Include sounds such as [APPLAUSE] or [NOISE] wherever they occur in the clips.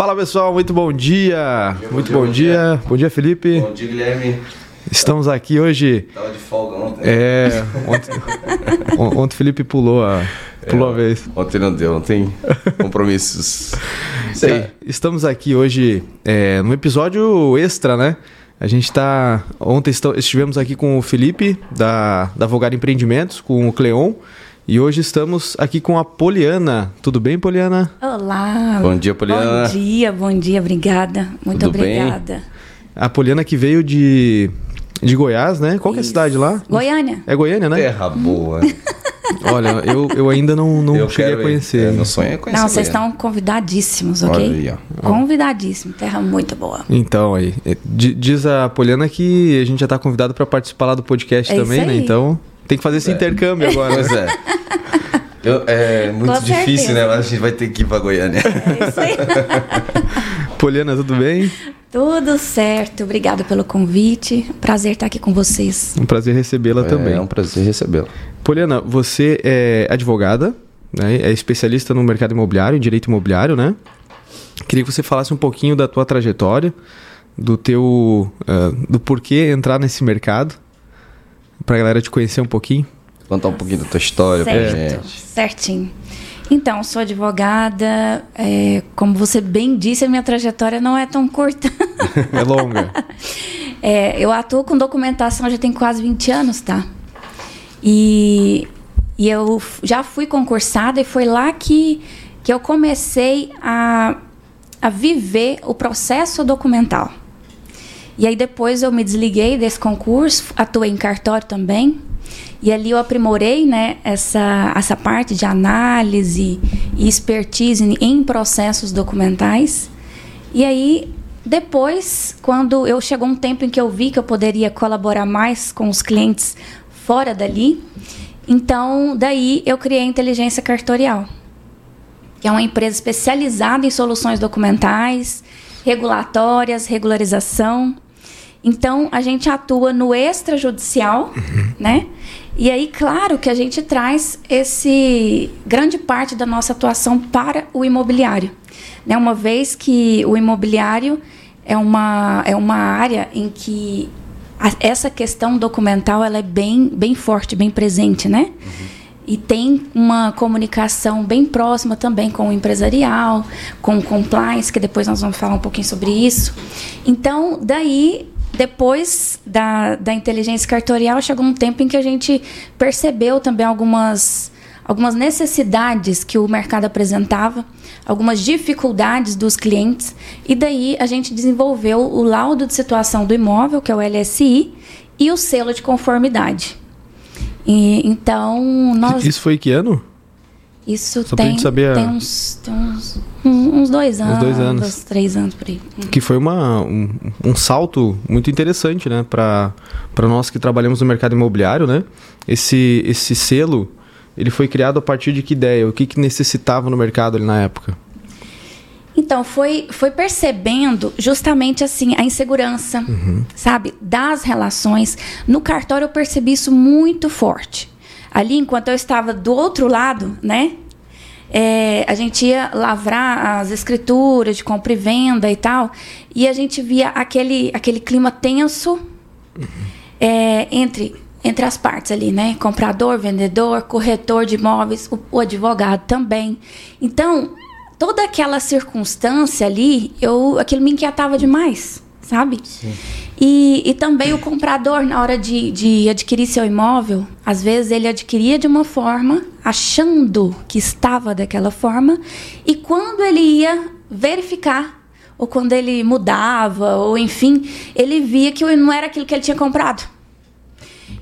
Fala pessoal, muito bom dia. Bom dia muito bom, bom dia. dia. Bom dia, Felipe. Bom dia, Guilherme. Estamos aqui hoje. Tava de folga ontem. É, [LAUGHS] ontem, ontem o Felipe pulou a, pulou é, a vez. Ontem não deu, ontem compromissos. Isso aí. É, estamos aqui hoje é, num episódio extra, né? A gente está. Ontem estivemos aqui com o Felipe, da, da Vogar Empreendimentos, com o Cleon. E hoje estamos aqui com a Poliana. Tudo bem, Poliana? Olá. Bom dia, Poliana. Bom dia, bom dia, obrigada. Muito Tudo obrigada. Bem? A Poliana que veio de, de Goiás, né? Qual que é a cidade lá? Goiânia. É Goiânia, né? Terra boa. [LAUGHS] Olha, eu, eu ainda não, não cheguei a conhecer. É, meu sonho é conhecer. Não, vocês estão convidadíssimos, ok? Olha aí, ó. Convidadíssimo. Terra muito boa. Então, aí. É, diz a Poliana que a gente já está convidado para participar lá do podcast é também, né? Então, tem que fazer esse é. intercâmbio [LAUGHS] agora. Pois é. Eu, é muito Com difícil, certeza. né? Mas a gente vai ter que ir pra Goiânia. É isso aí. [LAUGHS] Poliana, tudo bem? Tudo certo. Obrigada pelo convite. Prazer estar aqui com vocês. Um prazer recebê-la é, também. É um prazer recebê-la. Poliana, você é advogada, né? é especialista no mercado imobiliário, em direito imobiliário, né? Queria que você falasse um pouquinho da tua trajetória, do teu, uh, do porquê entrar nesse mercado, para a galera te conhecer um pouquinho. Contar um pouquinho da tua história certo, pra gente. Certinho. Então, sou advogada. É, como você bem disse, a minha trajetória não é tão curta. [LAUGHS] é longa. [LAUGHS] É, eu atuo com documentação já tem quase 20 anos, tá? E, e eu já fui concursada e foi lá que, que eu comecei a, a viver o processo documental. E aí depois eu me desliguei desse concurso, atuei em cartório também. E ali eu aprimorei né, essa, essa parte de análise e expertise em processos documentais. E aí, depois, quando eu chegou um tempo em que eu vi que eu poderia colaborar mais com os clientes fora dali, então daí eu criei a Inteligência Cartorial, que é uma empresa especializada em soluções documentais, regulatórias, regularização. Então a gente atua no extrajudicial, uhum. né? E aí, claro que a gente traz esse grande parte da nossa atuação para o imobiliário, né? Uma vez que o imobiliário é uma, é uma área em que a, essa questão documental ela é bem, bem forte, bem presente, né? Uhum. E tem uma comunicação bem próxima também com o empresarial, com o compliance, que depois nós vamos falar um pouquinho sobre isso. Então, daí depois da, da inteligência cartorial, chegou um tempo em que a gente percebeu também algumas, algumas necessidades que o mercado apresentava, algumas dificuldades dos clientes, e daí a gente desenvolveu o laudo de situação do imóvel, que é o LSI, e o selo de conformidade. E, então, nós... Isso foi que ano? Isso Só tem, saber tem, uns, tem uns, uns, dois anos, uns dois anos, três anos por aí. Que foi uma, um, um salto muito interessante, né? Para nós que trabalhamos no mercado imobiliário, né? Esse, esse selo, ele foi criado a partir de que ideia? O que, que necessitava no mercado ali na época? Então, foi, foi percebendo justamente assim a insegurança, uhum. sabe? Das relações. No cartório eu percebi isso muito forte ali, enquanto eu estava do outro lado, né? É, a gente ia lavrar as escrituras de compra e venda e tal, e a gente via aquele, aquele clima tenso uhum. é, entre, entre as partes ali, né? Comprador, vendedor, corretor de imóveis, o, o advogado também. Então, toda aquela circunstância ali, eu, aquilo me inquietava demais sabe? E, e também o comprador, na hora de, de adquirir seu imóvel, às vezes ele adquiria de uma forma, achando que estava daquela forma, e quando ele ia verificar, ou quando ele mudava, ou enfim, ele via que não era aquilo que ele tinha comprado.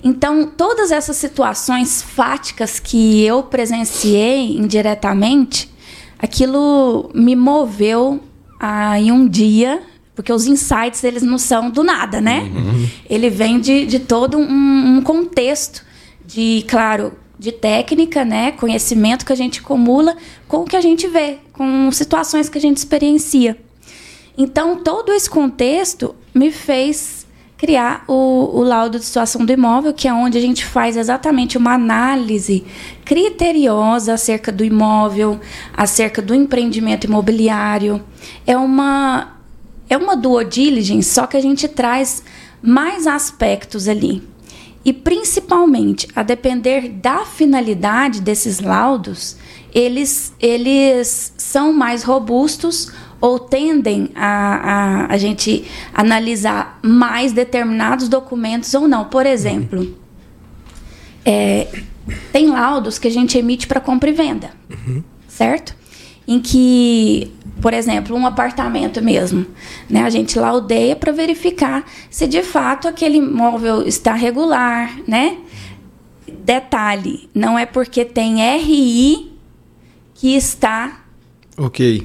Então, todas essas situações fáticas que eu presenciei indiretamente, aquilo me moveu a, em um dia porque os insights, eles não são do nada, né? Uhum. Ele vem de, de todo um, um contexto de, claro, de técnica, né, conhecimento que a gente acumula com o que a gente vê, com situações que a gente experiencia. Então, todo esse contexto me fez criar o, o, laudo de situação do imóvel, que é onde a gente faz exatamente uma análise criteriosa acerca do imóvel, acerca do empreendimento imobiliário. É uma é uma due diligence, só que a gente traz mais aspectos ali. E principalmente, a depender da finalidade desses laudos, eles, eles são mais robustos ou tendem a, a, a gente analisar mais determinados documentos ou não. Por exemplo, é, tem laudos que a gente emite para compra e venda, uhum. certo? Em que, por exemplo, um apartamento mesmo, né? A gente laudeia para verificar se de fato aquele imóvel está regular, né? Detalhe, não é porque tem RI que está.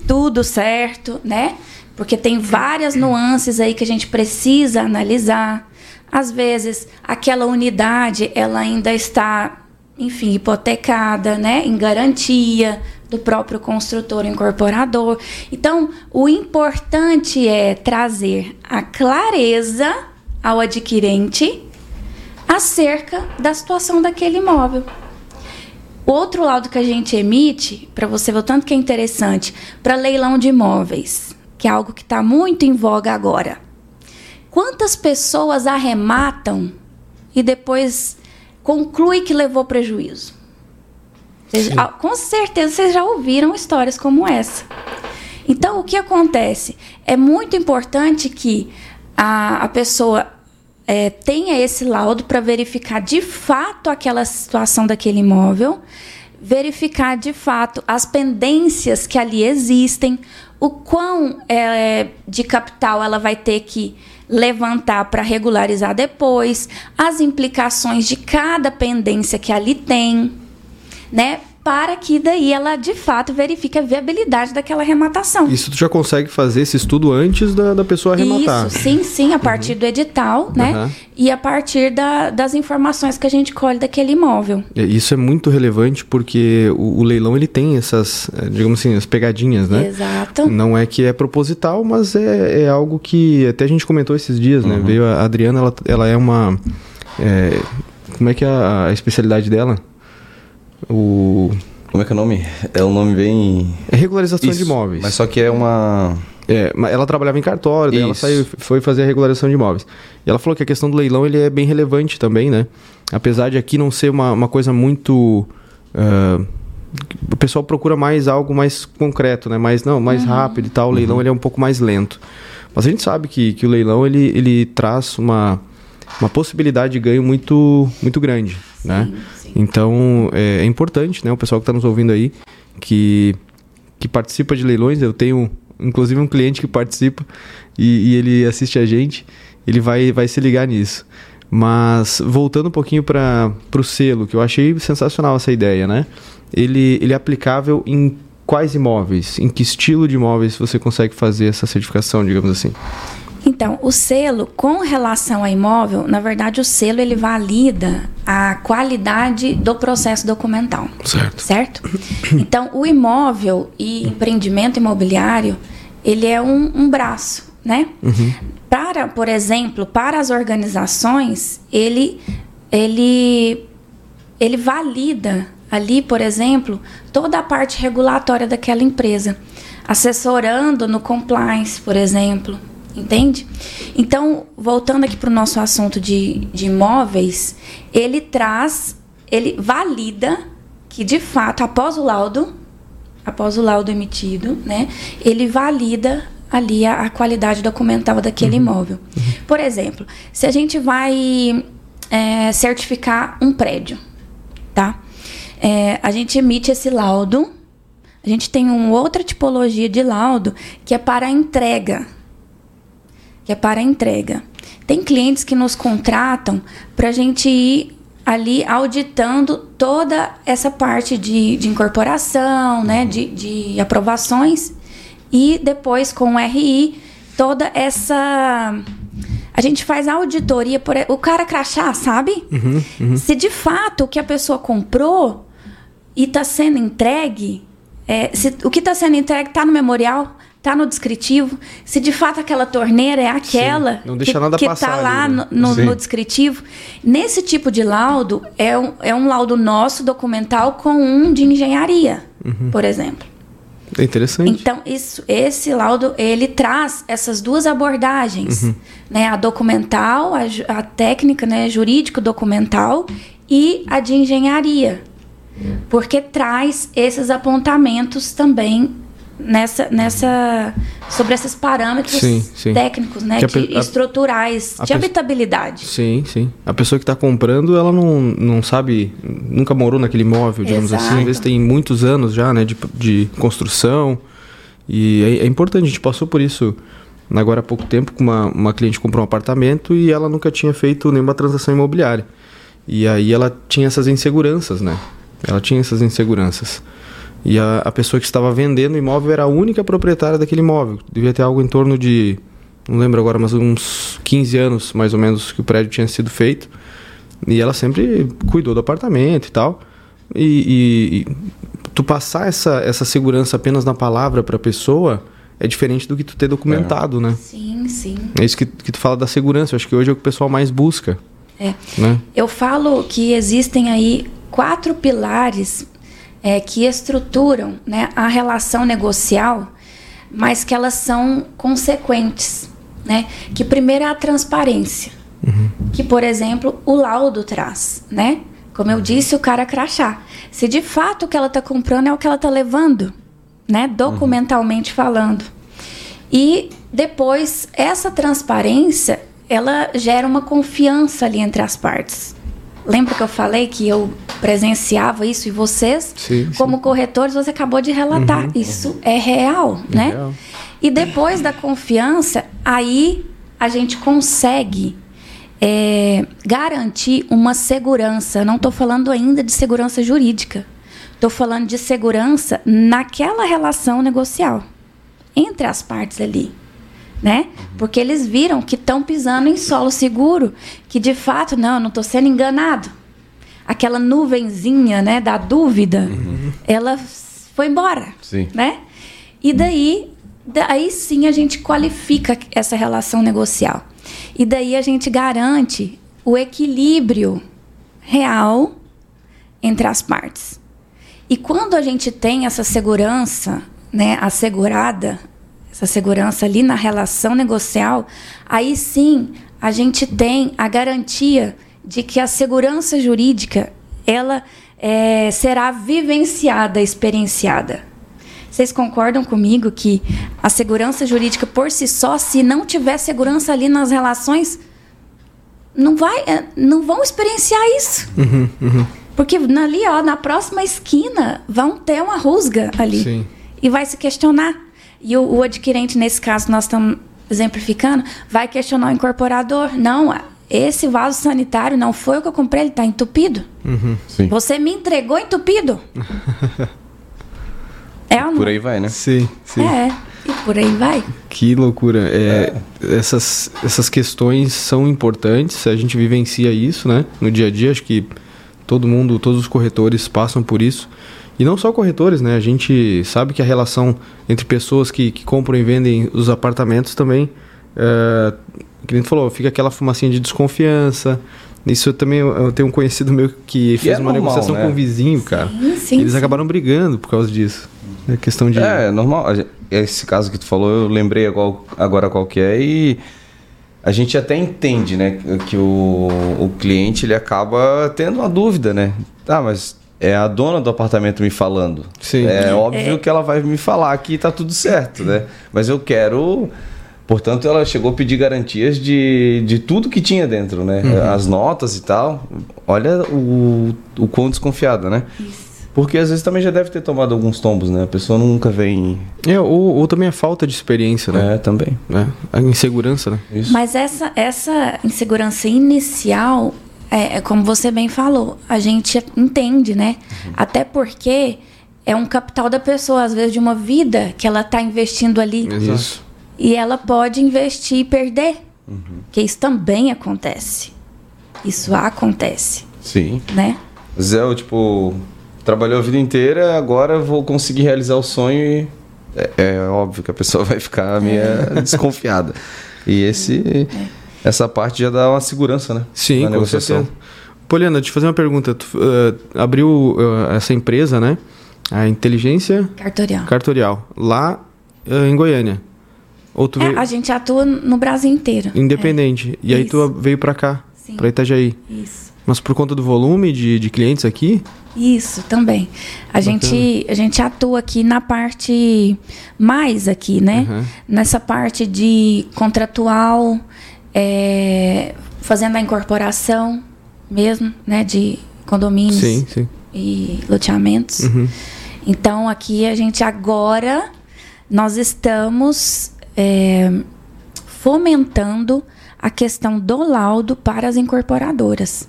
Tudo certo, né? Porque tem várias nuances aí que a gente precisa analisar. Às vezes, aquela unidade, ela ainda está, enfim, hipotecada, né? Em garantia do próprio construtor incorporador. Então, o importante é trazer a clareza ao adquirente acerca da situação daquele imóvel. O outro laudo que a gente emite, para você ver o tanto que é interessante, para leilão de imóveis, que é algo que está muito em voga agora. Quantas pessoas arrematam e depois conclui que levou prejuízo? Vocês, com certeza vocês já ouviram histórias como essa. Então, o que acontece? É muito importante que a, a pessoa é, tenha esse laudo para verificar de fato aquela situação daquele imóvel, verificar de fato as pendências que ali existem, o quão é, de capital ela vai ter que levantar para regularizar depois, as implicações de cada pendência que ali tem, né? para que daí ela de fato verifique a viabilidade daquela arrematação. Isso tu já consegue fazer esse estudo antes da, da pessoa arrematar? Isso, sim, sim, a partir uhum. do edital, né? Uhum. E a partir da, das informações que a gente colhe daquele imóvel. É, isso é muito relevante porque o, o, leilão ele tem essas, é, digamos assim, as pegadinhas, né? Exato. Não é que é proposital, mas é, é algo que até a gente comentou esses dias, né? uhum. Veio a Adriana, ela, ela é uma... É, como é que é a, a especialidade dela? O. Como é que é o nome? É um nome bem. É regularização Isso, de imóveis. Mas só que é uma. É, ela trabalhava em cartório, daí ela saiu, foi fazer a regularização de imóveis. E ela falou que a questão do leilão ele é bem relevante também, né? Apesar de aqui não ser uma, uma coisa muito. Uh, o pessoal procura mais algo mais concreto, né? Mais, não, mais uhum. rápido e tal. O leilão uhum. ele é um pouco mais lento. Mas a gente sabe que, que o leilão ele, ele traz uma, uma possibilidade de ganho muito, muito grande, sim, né? Sim. Então é, é, importante, né? O pessoal que está nos ouvindo aí que, que participa de leilões. Eu tenho inclusive um cliente que participa e, e ele assiste a gente. Ele vai, vai se ligar nisso. Mas voltando um pouquinho para o selo, que eu achei sensacional essa ideia, né? Ele, ele é aplicável em quais imóveis? Em que estilo de imóveis você consegue fazer essa certificação, digamos assim? Então, o selo, com relação ao imóvel, na verdade, o selo ele valida a qualidade do processo documental. Certo. Certo? Então, o imóvel e empreendimento imobiliário, ele é um, um braço, né? Uhum. Para, por exemplo, para as organizações, ele, ele, ele valida ali, por exemplo, toda a parte regulatória daquela empresa, assessorando no compliance, por exemplo, Entende? Então, voltando aqui para o nosso assunto de, de imóveis, ele traz, ele valida que de fato, após o laudo, após o laudo emitido, né, ele valida ali a, a qualidade documental daquele uhum. imóvel. Uhum. Por exemplo, se a gente vai é, certificar um prédio, tá? É, a gente emite esse laudo. A gente tem uma outra tipologia de laudo que é para a entrega que é para entrega. Tem clientes que nos contratam para a gente ir ali auditando toda essa parte de, de incorporação, né, de, de aprovações e depois com o RI toda essa a gente faz a auditoria por o cara crachá, sabe? Uhum, uhum. Se de fato o que a pessoa comprou e está sendo entregue, é, se o que está sendo entregue está no memorial, tá no descritivo, se de fato aquela torneira é aquela Não deixa que, nada que passar tá lá ali, né? no, no- Sim. descritivo. Nesse tipo de laudo, é um, é um laudo nosso documental com um de engenharia, Uhum. por exemplo. É interessante. Então, isso, esse laudo, ele traz essas duas abordagens, Uhum. né? A documental, a, a técnica, né? Jurídico-documental e a de engenharia. Porque traz esses apontamentos também nessa, nessa sobre esses parâmetros Sim, sim. técnicos, né? A de pe- a- estruturais, a de habitabilidade. Sim, sim. A pessoa que está comprando, ela não, não sabe, nunca morou naquele imóvel, digamos assim. Exato. Às vezes tem muitos anos já, né, de, de construção. E é, é importante, a gente passou por isso agora há pouco tempo, com uma, uma cliente comprou um apartamento e ela nunca tinha feito nenhuma transação imobiliária. E aí ela tinha essas inseguranças, né? Ela tinha essas inseguranças. E a, a pessoa que estava vendendo o imóvel era a única proprietária daquele imóvel. Devia ter algo em torno de, não lembro agora, mas uns 15 anos mais ou menos que o prédio tinha sido feito. E ela sempre cuidou do apartamento e tal. E, e- e tu passar essa, essa segurança apenas na palavra para a pessoa é diferente do que tu ter documentado, né? Sim, sim. É isso que, que tu fala da segurança. Eu acho que hoje é o que o pessoal mais busca, É. né? Eu falo que existem aí quatro pilares é, que estruturam né, a relação negocial, mas que elas são consequentes. Né? Que primeiro é a transparência, que, por exemplo, o laudo traz. Né? Como eu disse, o cara crachá. Se de fato o que ela está comprando é o que ela está levando, né? documentalmente falando. E depois, essa transparência, ela gera uma confiança ali entre as partes. Lembra que eu falei que eu presenciava isso e vocês, Sim, sim. como corretores, você acabou de relatar. Isso é real, né? real. E depois da confiança, aí a gente consegue é, garantir uma segurança. Não estou falando ainda de segurança jurídica. Estou falando de segurança naquela relação negocial entre as partes ali, né? Porque eles viram que estão pisando em solo seguro, que de fato não, eu não estou sendo enganado. Aquela nuvenzinha, né, da dúvida, ela foi embora, Sim. né? E daí, daí sim a gente qualifica essa relação negocial. E daí a gente garante o equilíbrio real entre as partes. E quando a gente tem essa segurança, né, assegurada, essa segurança ali na relação negocial, aí sim a gente tem a garantia de que a segurança jurídica ela eh, será vivenciada, experienciada. Vocês concordam comigo que a segurança jurídica por si só, se não tiver segurança ali nas relações, não vai, eh, não vão experienciar isso. Porque ali, ó, na próxima esquina, vão ter uma rusga ali. Sim. E vai se questionar. E o, o adquirente, nesse caso, nós estamos exemplificando, vai questionar o incorporador. Não, esse vaso sanitário não foi o que eu comprei, ele está entupido. Sim. Você me entregou entupido. é ou não? Por aí vai, né? Sim, sim. É, e por aí vai. Que loucura. É, Essas, essas questões são importantes, a gente vivencia isso, né? No dia a dia, acho que todo mundo, todos os corretores passam por isso. E não só corretores, né? A gente sabe que a relação entre pessoas que, que compram e vendem os apartamentos também, é, que nem falou, fica aquela fumacinha de desconfiança. Isso eu também eu tenho um conhecido meu que fez é uma normal, negociação né? com um vizinho, cara. Sim, sim, Eles sim. acabaram brigando por causa disso. É questão de. É, normal. A gen- Esse caso que tu falou, eu lembrei agora, agora qual que é e a gente até entende, né, que o, o cliente ele acaba tendo uma dúvida, né? Ah, mas é a dona do apartamento me falando. Sim. É óbvio que ela vai me falar que tá tudo certo, né? Mas eu quero. Portanto, ela chegou a pedir garantias de, de tudo que tinha dentro, né? As notas e tal. Olha o, o quão desconfiada, né? Porque às vezes também já deve ter tomado alguns tombos, né? A pessoa nunca vem. É, ou, ou também a falta de experiência, né? É, também. É, a insegurança, né? Isso. Mas essa, essa insegurança inicial, é, é como você bem falou, a gente entende, né? Até porque é um capital da pessoa, às vezes de uma vida que ela está investindo ali. Isso. E ela pode investir e perder. Que isso também acontece. Isso acontece, Sim. né? Zé, eu, tipo, trabalhou a vida inteira, agora vou conseguir realizar o sonho e é, é óbvio que a pessoa [LAUGHS] vai ficar meio desconfiada. E esse, essa parte já dá uma segurança, né? Sim, na com negociação. certeza. Poliana, deixa eu fazer uma pergunta. Tu uh, abriu uh, essa empresa, né? A Inteligência Cartorial. Cartorial, lá uh, em Goiânia. Ou tu É, veio a gente atua no Brasil inteiro. independente. E aí tu Isso. veio pra cá, Sim. pra Itajaí. É, isso. Mas por conta do volume de, de clientes aqui? Isso, também. A gente, a gente atua aqui na parte mais aqui, né? Uhum. Nessa parte de contratual, é, fazendo a incorporação mesmo, né? De condomínios Sim, sim. e loteamentos. Uhum. Então aqui a gente agora nós estamos é, fomentando a questão do laudo para as incorporadoras.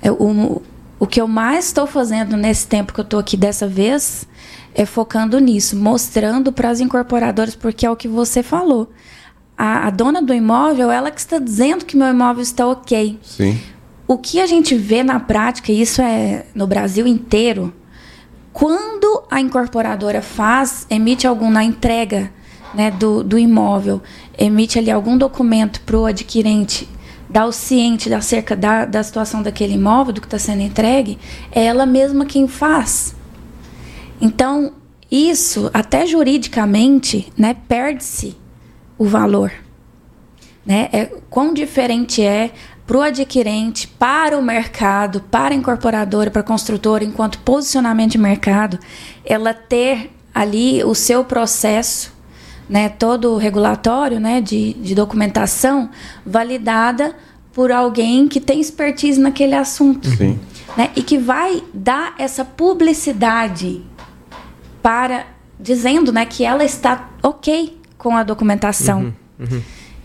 É, o, o que eu mais estou fazendo nesse tempo que eu estou aqui dessa vez é focando nisso, mostrando para as incorporadoras, porque é o que você falou. A, a dona do imóvel, ela que está dizendo que meu imóvel está ok. Sim. O que a gente vê na prática, e isso é no Brasil inteiro, quando a incorporadora faz, emite algum na entrega né, do, do imóvel, emite ali algum documento para o adquirente, dá o ciente acerca da, da situação daquele imóvel, do que está sendo entregue, é ela mesma quem faz. Então, isso, até juridicamente, né, perde-se o valor. Né? É, quão diferente é para o adquirente, para o mercado, para a incorporadora, para a construtora, enquanto posicionamento de mercado, ela ter ali o seu processo, né, todo o regulatório né, de, de documentação validada por alguém que tem expertise naquele assunto. Sim. Né, e que vai dar essa publicidade para dizendo né, que ela está ok com a documentação.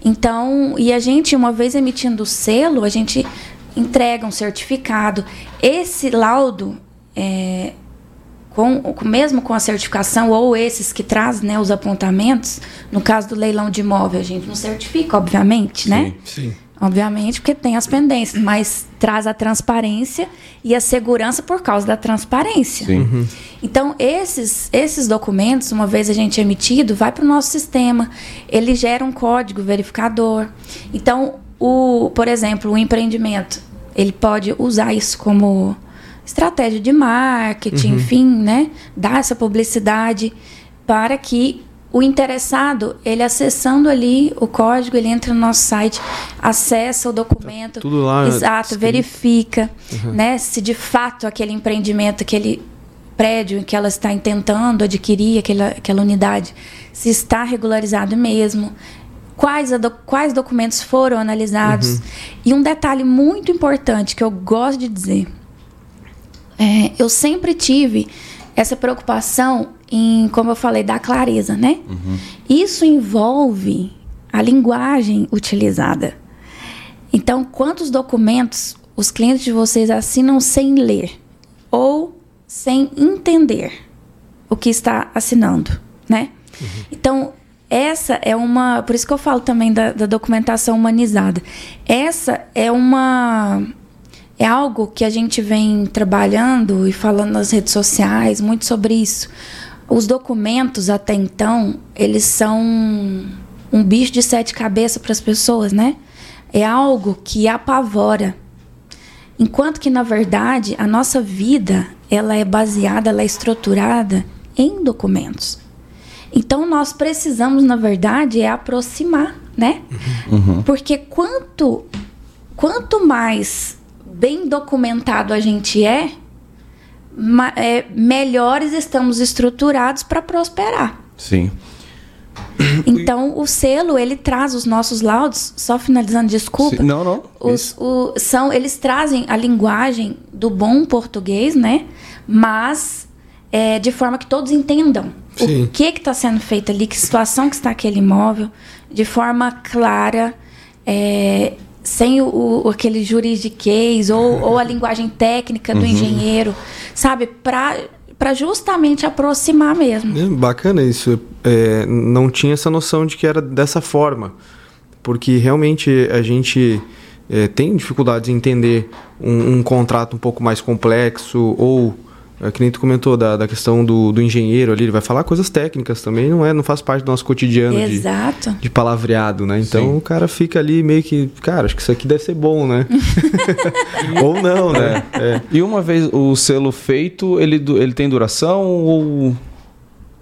Então, e a gente, uma vez emitindo o selo, a gente entrega um certificado. Esse laudo, é, com, mesmo com a certificação, ou esses que trazem né, os apontamentos, no caso do leilão de imóvel, a gente não certifica, obviamente, né? Sim. Obviamente, porque tem as pendências, mas traz a transparência e a segurança por causa da transparência. Sim. Então, esses, esses documentos, uma vez a gente emitido, vai para o nosso sistema. Ele gera um código verificador. Então, o, por exemplo, o empreendimento, ele pode usar isso como estratégia de marketing, enfim, né? Dar essa publicidade para que o interessado, ele acessando ali o código, ele entra no nosso site, acessa o documento, tudo lá exato, verifica, né, se de fato aquele empreendimento, aquele prédio que ela está intentando adquirir, aquela, aquela unidade, se está regularizado mesmo, quais, do- quais documentos foram analisados. E um detalhe muito importante que eu gosto de dizer, é, eu sempre tive essa preocupação em, como eu falei, da clareza, né? Isso envolve a linguagem utilizada. Então, quantos documentos os clientes de vocês assinam sem ler ou sem entender o que está assinando, né? Então, essa é uma. Por isso que eu falo também da, da documentação humanizada. Essa é uma. É algo que a gente vem trabalhando e falando nas redes sociais muito sobre isso. Os documentos, até então, eles são um bicho de sete cabeças para as pessoas, né? É algo que apavora. Enquanto que, na verdade, a nossa vida ela é baseada, ela é estruturada em documentos. Então, nós precisamos, na verdade, é aproximar, né? Porque quanto, quanto mais bem documentado a gente é, é, melhores estamos estruturados para prosperar. Sim. Então, o selo, ele traz os nossos laudos, só finalizando, desculpa. Sim, Não, não. Os, o- são, eles trazem a linguagem do bom português, né? Mas é, de forma que todos entendam Sim. o que está sendo feito ali, que situação que está aquele imóvel, de forma clara, é, sem o, o- aquele juridiquês ou, [LAUGHS] ou a linguagem técnica do engenheiro, sabe? Para justamente aproximar mesmo. É, bacana isso. É, não tinha essa noção de que era dessa forma. Porque realmente a gente é, tem dificuldades em entender um, um contrato um pouco mais complexo ou é, que nem tu comentou da, da questão do, do engenheiro ali, ele vai falar coisas técnicas também, não é, não faz parte do nosso cotidiano de, Exato. de palavreado, né? Então Sim. o cara fica ali meio que, cara, acho que isso aqui deve ser bom, né? [LAUGHS] [LAUGHS] Ou não, né? É. E uma vez o selo feito, ele, ele tem duração ou.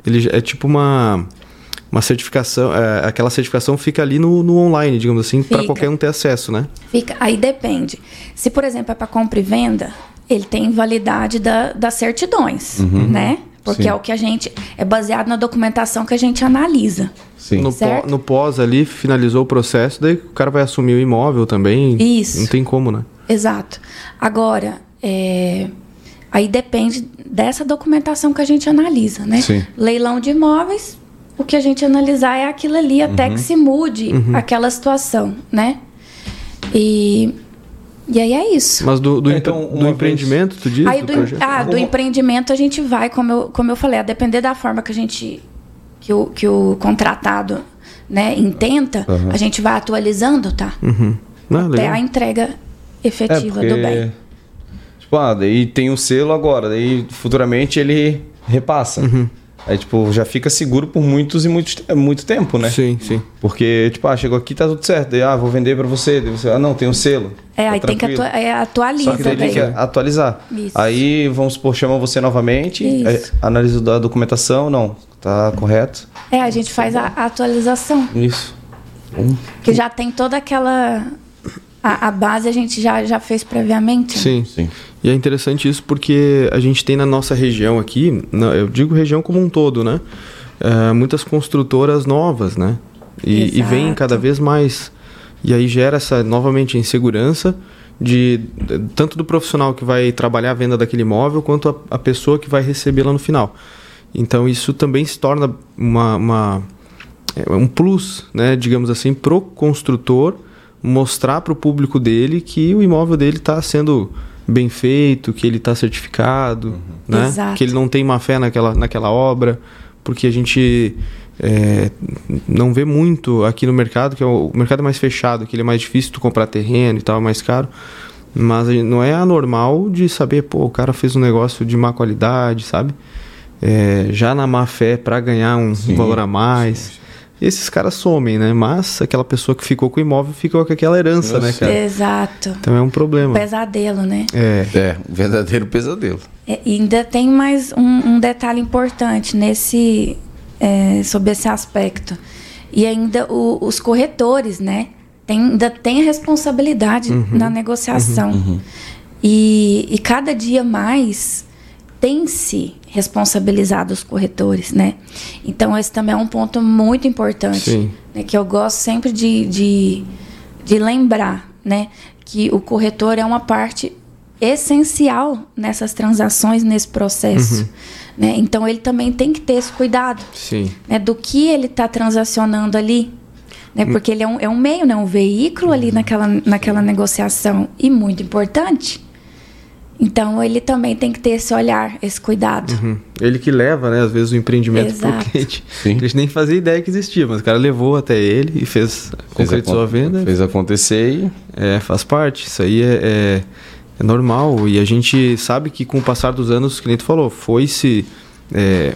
Ele é tipo uma uma certificação, é, aquela certificação fica ali no, no online, digamos assim, para qualquer um ter acesso, né? Fica, aí depende. Se, por exemplo, é para compra e venda, ele tem validade da, das certidões, né? Porque Sim. é o que a gente. É baseado na documentação que a gente analisa. Sim. No, Certo. pó- no pós ali, finalizou o processo, daí o cara vai assumir o imóvel também. Isso. Não tem como, né? Exato. Agora, é, aí depende dessa documentação que a gente analisa, né? Sim. Leilão de imóveis, o que a gente analisar é aquilo ali, até que se mude aquela situação, né? E, e aí é isso. Mas do, do, Então, empre- do empreendimento, tu diz? Aí do do, ah, do empreendimento a gente vai, como eu, como eu falei, a depender da forma que a gente. que o, que o contratado né, intenta, Aham. a gente vai atualizando, tá? Uhum. Ah, Até legal. a entrega É, efetiva do bem. Tipo, ah, daí tem o selo agora, daí futuramente ele repassa. Uhum. Aí, tipo, já fica seguro por muitos e muitos, te- muito tempo, né? Sim, sim. Porque, tipo, ah, chegou aqui, tá tudo certo. Daí, ah, vou vender pra você. Daí você, ah, não, tem um selo. É, Tá aí tem que tranquilo. atua é, atualiza Só que daí tem que atualizar. Isso. Aí, vamos supor, chamam você novamente, Isso. analisa da documentação, não, tá correto. É, a gente faz a a atualização. Isso. Que já tem toda aquela. A, a base a gente já, já fez previamente. né? Sim. Sim. E é interessante isso porque a gente tem na nossa região aqui, na- eu digo região como um todo, né? É, muitas construtoras novas, né? E, e vem cada vez mais. E aí gera essa, novamente, insegurança de de- tanto do profissional que vai trabalhar a venda daquele imóvel, quanto a, a pessoa que vai recebê-la no final. Então isso também se torna uma, uma- é, um plus, né, digamos assim, pro construtor mostrar para o público dele que o imóvel dele está sendo bem feito, que ele está certificado, né? Exato. que ele não tem má fé naquela, naquela obra, porque a gente é, não vê muito aqui no mercado, que é o, o mercado é mais fechado, que ele é mais difícil tu comprar terreno e tal, é mais caro. Mas não é anormal de saber, pô, o cara fez um negócio de má qualidade, sabe? É, já na má fé para ganhar um Sim, valor a mais. Esses caras somem, né? Mas aquela pessoa que ficou com o imóvel ficou com aquela herança, né, cara? Exato. Então é um problema. Pesadelo, né? É. É, um verdadeiro pesadelo. É, e ainda tem mais um, um detalhe importante nesse é, sobre esse aspecto. E ainda o- os corretores, né? Tem, ainda tem a responsabilidade na negociação. E, e cada dia mais tem se responsabilizado os corretores, né? Então esse também é um ponto muito importante, né, que eu gosto sempre de, de, de lembrar, né? Que o corretor é uma parte essencial nessas transações, nesse processo. Né? Então ele também tem que ter esse cuidado né, do que ele está transacionando ali. Né, porque ele é um, é um meio, né, um veículo ali naquela, naquela negociação e muito importante. Então ele também tem que ter esse olhar, esse cuidado. Uhum. Ele que leva, né, às vezes, o empreendimento pro Exato. cliente. Sim. A gente nem fazia ideia que existia, mas o cara levou até ele e fez, concretizou a acon- venda. Fez acontecer e. É, faz parte. Isso aí é, é, é normal. E a gente sabe que com o passar dos anos, o cliente falou, foi se é,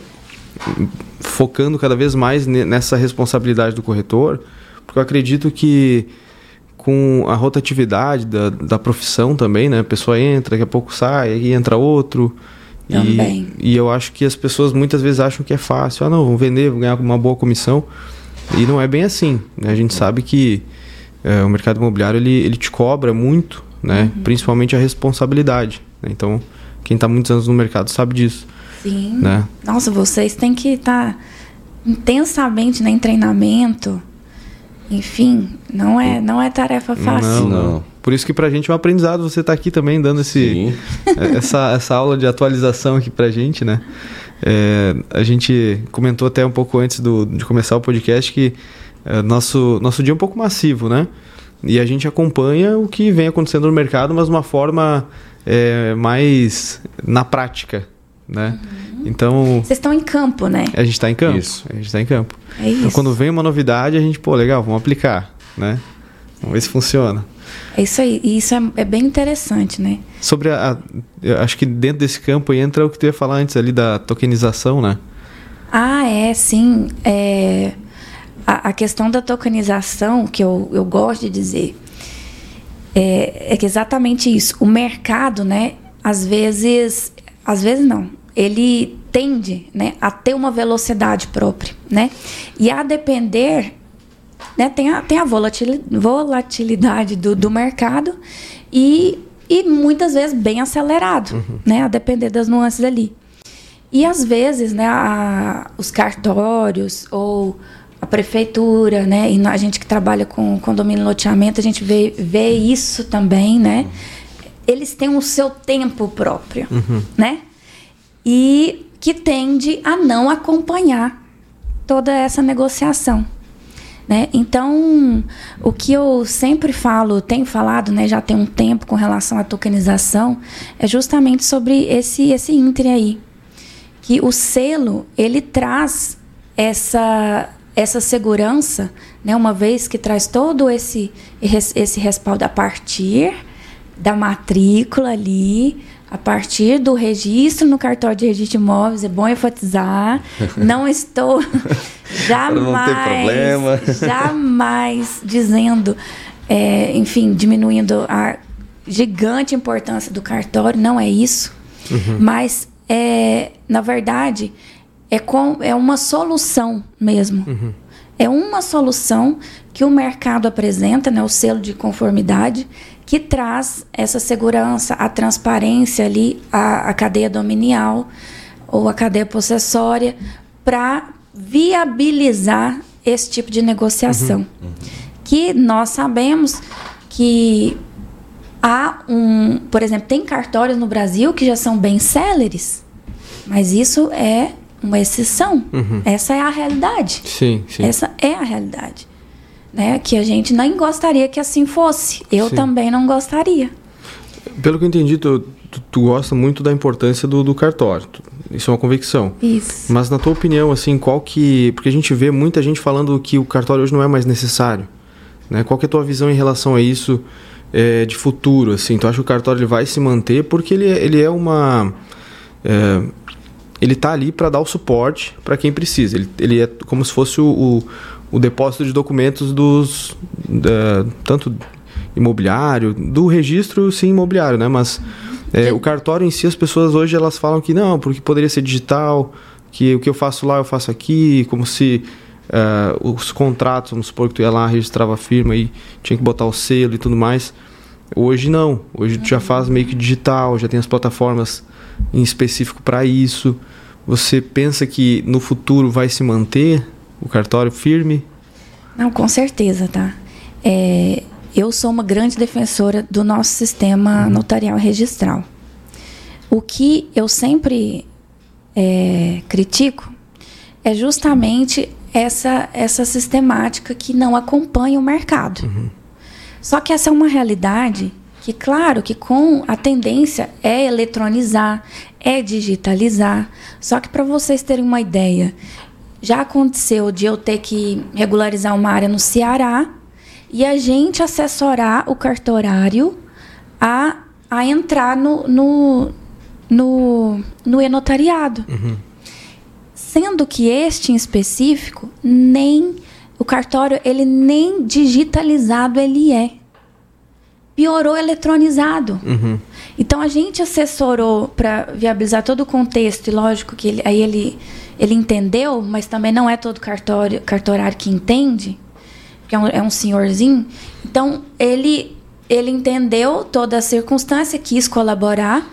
focando cada vez mais ne- nessa responsabilidade do corretor, porque eu acredito que com a rotatividade da, da profissão também, né? A pessoa entra, daqui a pouco sai, aí entra outro. Também. E, e eu acho que as pessoas muitas vezes acham que é fácil. Ah, não, vou vender, vou ganhar uma boa comissão. E não é bem assim. né? A gente sabe que é, o mercado imobiliário ele, ele te cobra muito, né? Principalmente a responsabilidade. né? Então, quem está muitos anos no mercado sabe disso, Sim. né? Nossa, vocês têm que estar intensamente né, em treinamento. Enfim, não é, não é tarefa fácil. Não, Não. Por isso que pra gente é um aprendizado você estar aqui também dando esse, [LAUGHS] essa, essa aula de atualização aqui pra gente, né? É, a gente comentou até um pouco antes do, de começar o podcast que é, nosso, nosso dia é um pouco massivo, né? E a gente acompanha o que vem acontecendo no mercado, mas de uma forma é, mais na prática, né? Então, Vocês estão em campo, né? a gente está em campo. Isso. A gente está em campo. É Então, isso. quando vem uma novidade, a gente, pô, legal, vamos aplicar, né? Vamos ver se funciona. É isso aí, e isso é, é bem interessante, né? Sobre a, a, eu acho que dentro desse campo aí entra o que tu ia falar antes ali da tokenização, né? Ah, é, sim. É, a, a questão da tokenização, que eu, eu gosto de dizer, é, é que exatamente isso. O mercado, né, às vezes, às vezes não, ele tende né, a ter uma velocidade própria, né? E a depender, né, tem a, tem a volatilidade do, do mercado e, e muitas vezes bem acelerado, uhum. né? A depender das nuances ali. E às vezes, né, a, os cartórios ou a prefeitura, né, e a gente que trabalha com condomínio e loteamento, a gente vê, vê isso também, né? Eles têm o seu tempo próprio, uhum. né? E que tende a não acompanhar toda essa negociação. Né? Então, o que eu sempre falo, tenho falado, né, já tem um tempo com relação à tokenização, é justamente sobre esse esse inter aí, que o selo ele traz essa essa segurança, né, uma vez que traz todo esse esse respaldo a partir da matrícula ali, a partir do registro no cartório de registro de imóveis, é bom enfatizar, [LAUGHS] não estou [LAUGHS] jamais, [LAUGHS] jamais dizendo, é, enfim, diminuindo a gigante importância do cartório, não é isso, uhum. mas é, na verdade é, com, é uma solução mesmo. Uhum. É uma solução que o mercado apresenta, né, o selo de conformidade, que traz essa segurança, a transparência ali, a, a cadeia dominial ou a cadeia possessória, para viabilizar esse tipo de negociação. Uhum, uhum. Que nós sabemos que há um, por exemplo, tem cartórios no Brasil que já são bem céleres, mas isso é uma exceção. Uhum. Essa é a realidade. Sim, sim. Essa é a realidade né? Que a gente nem gostaria que assim fosse. Eu Sim. também não gostaria. Pelo que eu entendi, tu, tu, tu gosta muito da importância do, do cartório. Isso é uma convicção. Isso. Mas na tua opinião, assim, qual que... Porque a gente vê muita gente falando que o cartório hoje não é mais necessário. Né? Qual que é a tua visão em relação a isso é, de futuro? Assim, tu acha que o cartório ele vai se manter? Porque ele, é, ele é uma... É, ele está ali para dar o suporte para quem precisa. Ele, ele é como se fosse o, o o depósito de documentos dos da, tanto imobiliário, do registro sim imobiliário, né? Mas é, o cartório em si, as pessoas hoje elas falam que não, porque poderia ser digital, que o que eu faço lá eu faço aqui, como se uh, os contratos, vamos supor que tu ia lá, registrava a firma e tinha que botar o selo e tudo mais. Hoje não, hoje tu já faz meio que digital, já tem as plataformas em específico para isso. Você pensa que no futuro vai se manter o cartório firme? Não, com certeza, tá? É, eu sou uma grande defensora do nosso sistema uhum. notarial registral. O que eu sempre é, critico é justamente essa, essa sistemática que não acompanha o mercado. Uhum. Só que essa é uma realidade que, claro, que com a tendência é eletronizar, é digitalizar. Só que para vocês terem uma ideia, já aconteceu de eu ter que regularizar uma área no Ceará e a gente assessorar o cartorário a, a entrar no, no, no, no e-notariado. Uhum. Sendo que este em específico, nem o cartório, ele nem digitalizado ele é. Piorou eletronizado. Uhum. Então a gente assessorou para viabilizar todo o contexto, e lógico que ele, aí ele ele entendeu, mas também não é todo cartório, cartorário que entende, porque é um, é um senhorzinho. Então, ele, ele entendeu toda a circunstância, quis colaborar,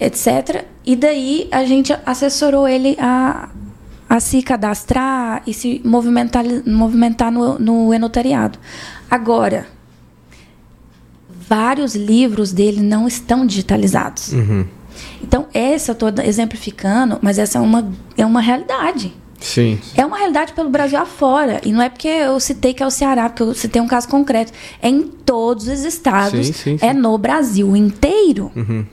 etc. E daí a gente assessorou ele a, a se cadastrar e se movimentar, movimentar no, no enotariado. Agora, vários livros dele não estão digitalizados. Uhum. Então, essa eu estou exemplificando, mas essa é uma, é uma realidade. Sim. É uma realidade pelo Brasil afora. E não é porque eu citei que é o Ceará, porque eu citei um caso concreto. É em todos os estados. Sim, sim, sim. É no Brasil inteiro. Uhum.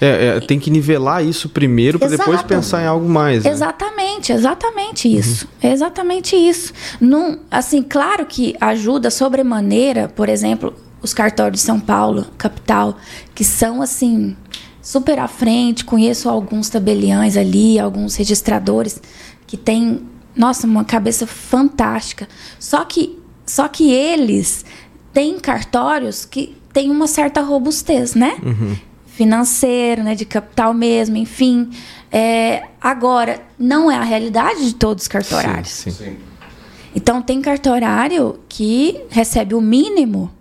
É, é, tem que nivelar isso primeiro para depois pensar em algo mais. né? Exatamente, exatamente isso. Exatamente isso. Num, assim, claro que ajuda sobremaneira, por exemplo, os cartórios de São Paulo, capital, que são assim super à frente. Conheço alguns tabeliães ali, alguns registradores que têm, nossa, uma cabeça fantástica. Só que, só que eles têm cartórios que têm uma certa robustez, né? financeiro, né, de capital mesmo, enfim. É, agora, não é a realidade de todos os cartorários. Sim, sim. Sim. Então, tem cartorário que recebe o mínimo.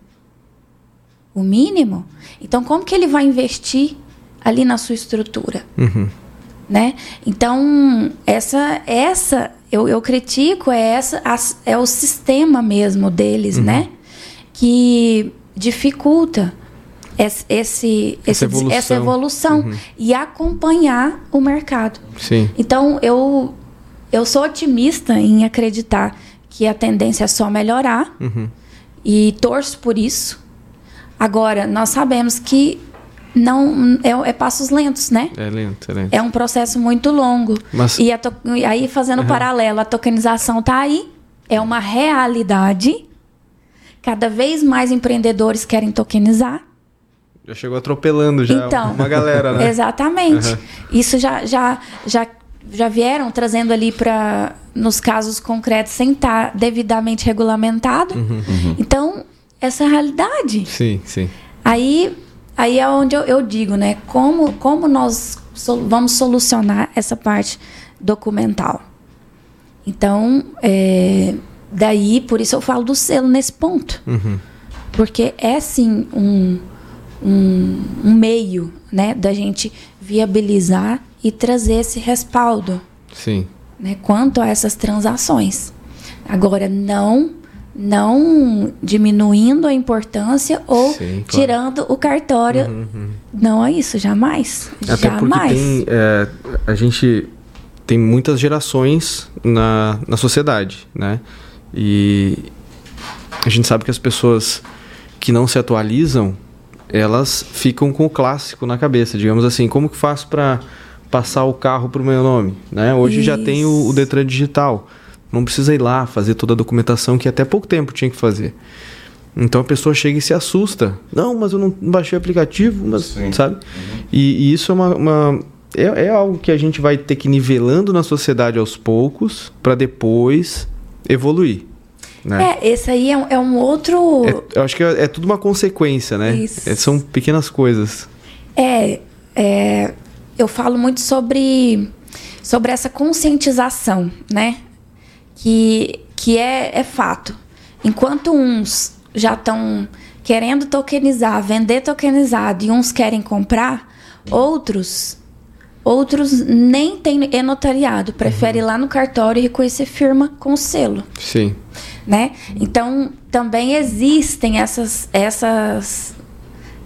O mínimo. Então, como que ele vai investir ali na sua estrutura? Né? Então, essa, essa eu, eu critico, é, essa, as- é o sistema mesmo deles, né? Que dificulta esse, esse, Essa esse- essa evolução. evolução e acompanhar o mercado. Sim. Então, eu, eu sou otimista em acreditar que a tendência é só melhorar e torço por isso. Agora, nós sabemos que não é, é passos lentos, né? É lento, é lento. É um processo muito longo. Mas- E a to- e aí, fazendo um paralelo, a tokenização está aí, é uma realidade. Cada vez mais empreendedores querem tokenizar. Já chegou atropelando já Então, uma galera, né? [LAUGHS] Exatamente. Uhum. Isso já, já, já, já vieram trazendo ali para nos casos concretos sem estar devidamente regulamentado. Uhum. Então, essa realidade. Sim, sim. Aí, aí é onde eu, eu digo, né? Como, como nós sol- vamos solucionar essa parte documental? Então, é, daí, por isso eu falo do selo nesse ponto. Porque é sim um, um, um meio né, da gente viabilizar e trazer esse respaldo Sim. né, quanto a essas transações. Agora, não não diminuindo a importância ou Sim, claro. tirando o cartório. Não é isso, jamais. Até porque jamais. tem, é, a gente tem muitas gerações na, na sociedade, né? E a gente sabe que as pessoas que não se atualizam, elas ficam com o clássico na cabeça. Digamos assim, como que faço para passar o carro para o meu nome? Né? Hoje já tem o, o Isso. Detran digital. Não precisa ir lá fazer toda a documentação que até pouco tempo tinha que fazer. Então a pessoa chega e se assusta. Não, mas eu não baixei o aplicativo, mas Sim. sabe? E, e isso é uma, uma- é, é algo que a gente vai ter que ir nivelando na sociedade aos poucos para depois evoluir. Né? É, esse aí é um, é um outro. É- eu acho que é, é tudo uma consequência, né? Isso. É, são pequenas coisas. É, é, eu falo muito sobre, sobre essa conscientização, né? Que, que é, é fato. Enquanto uns já estão querendo tokenizar, vender tokenizado e uns querem comprar, outros outros nem têm e-notariado, prefere ir lá no cartório e reconhecer firma com selo Sim. né? Então também existem essas essas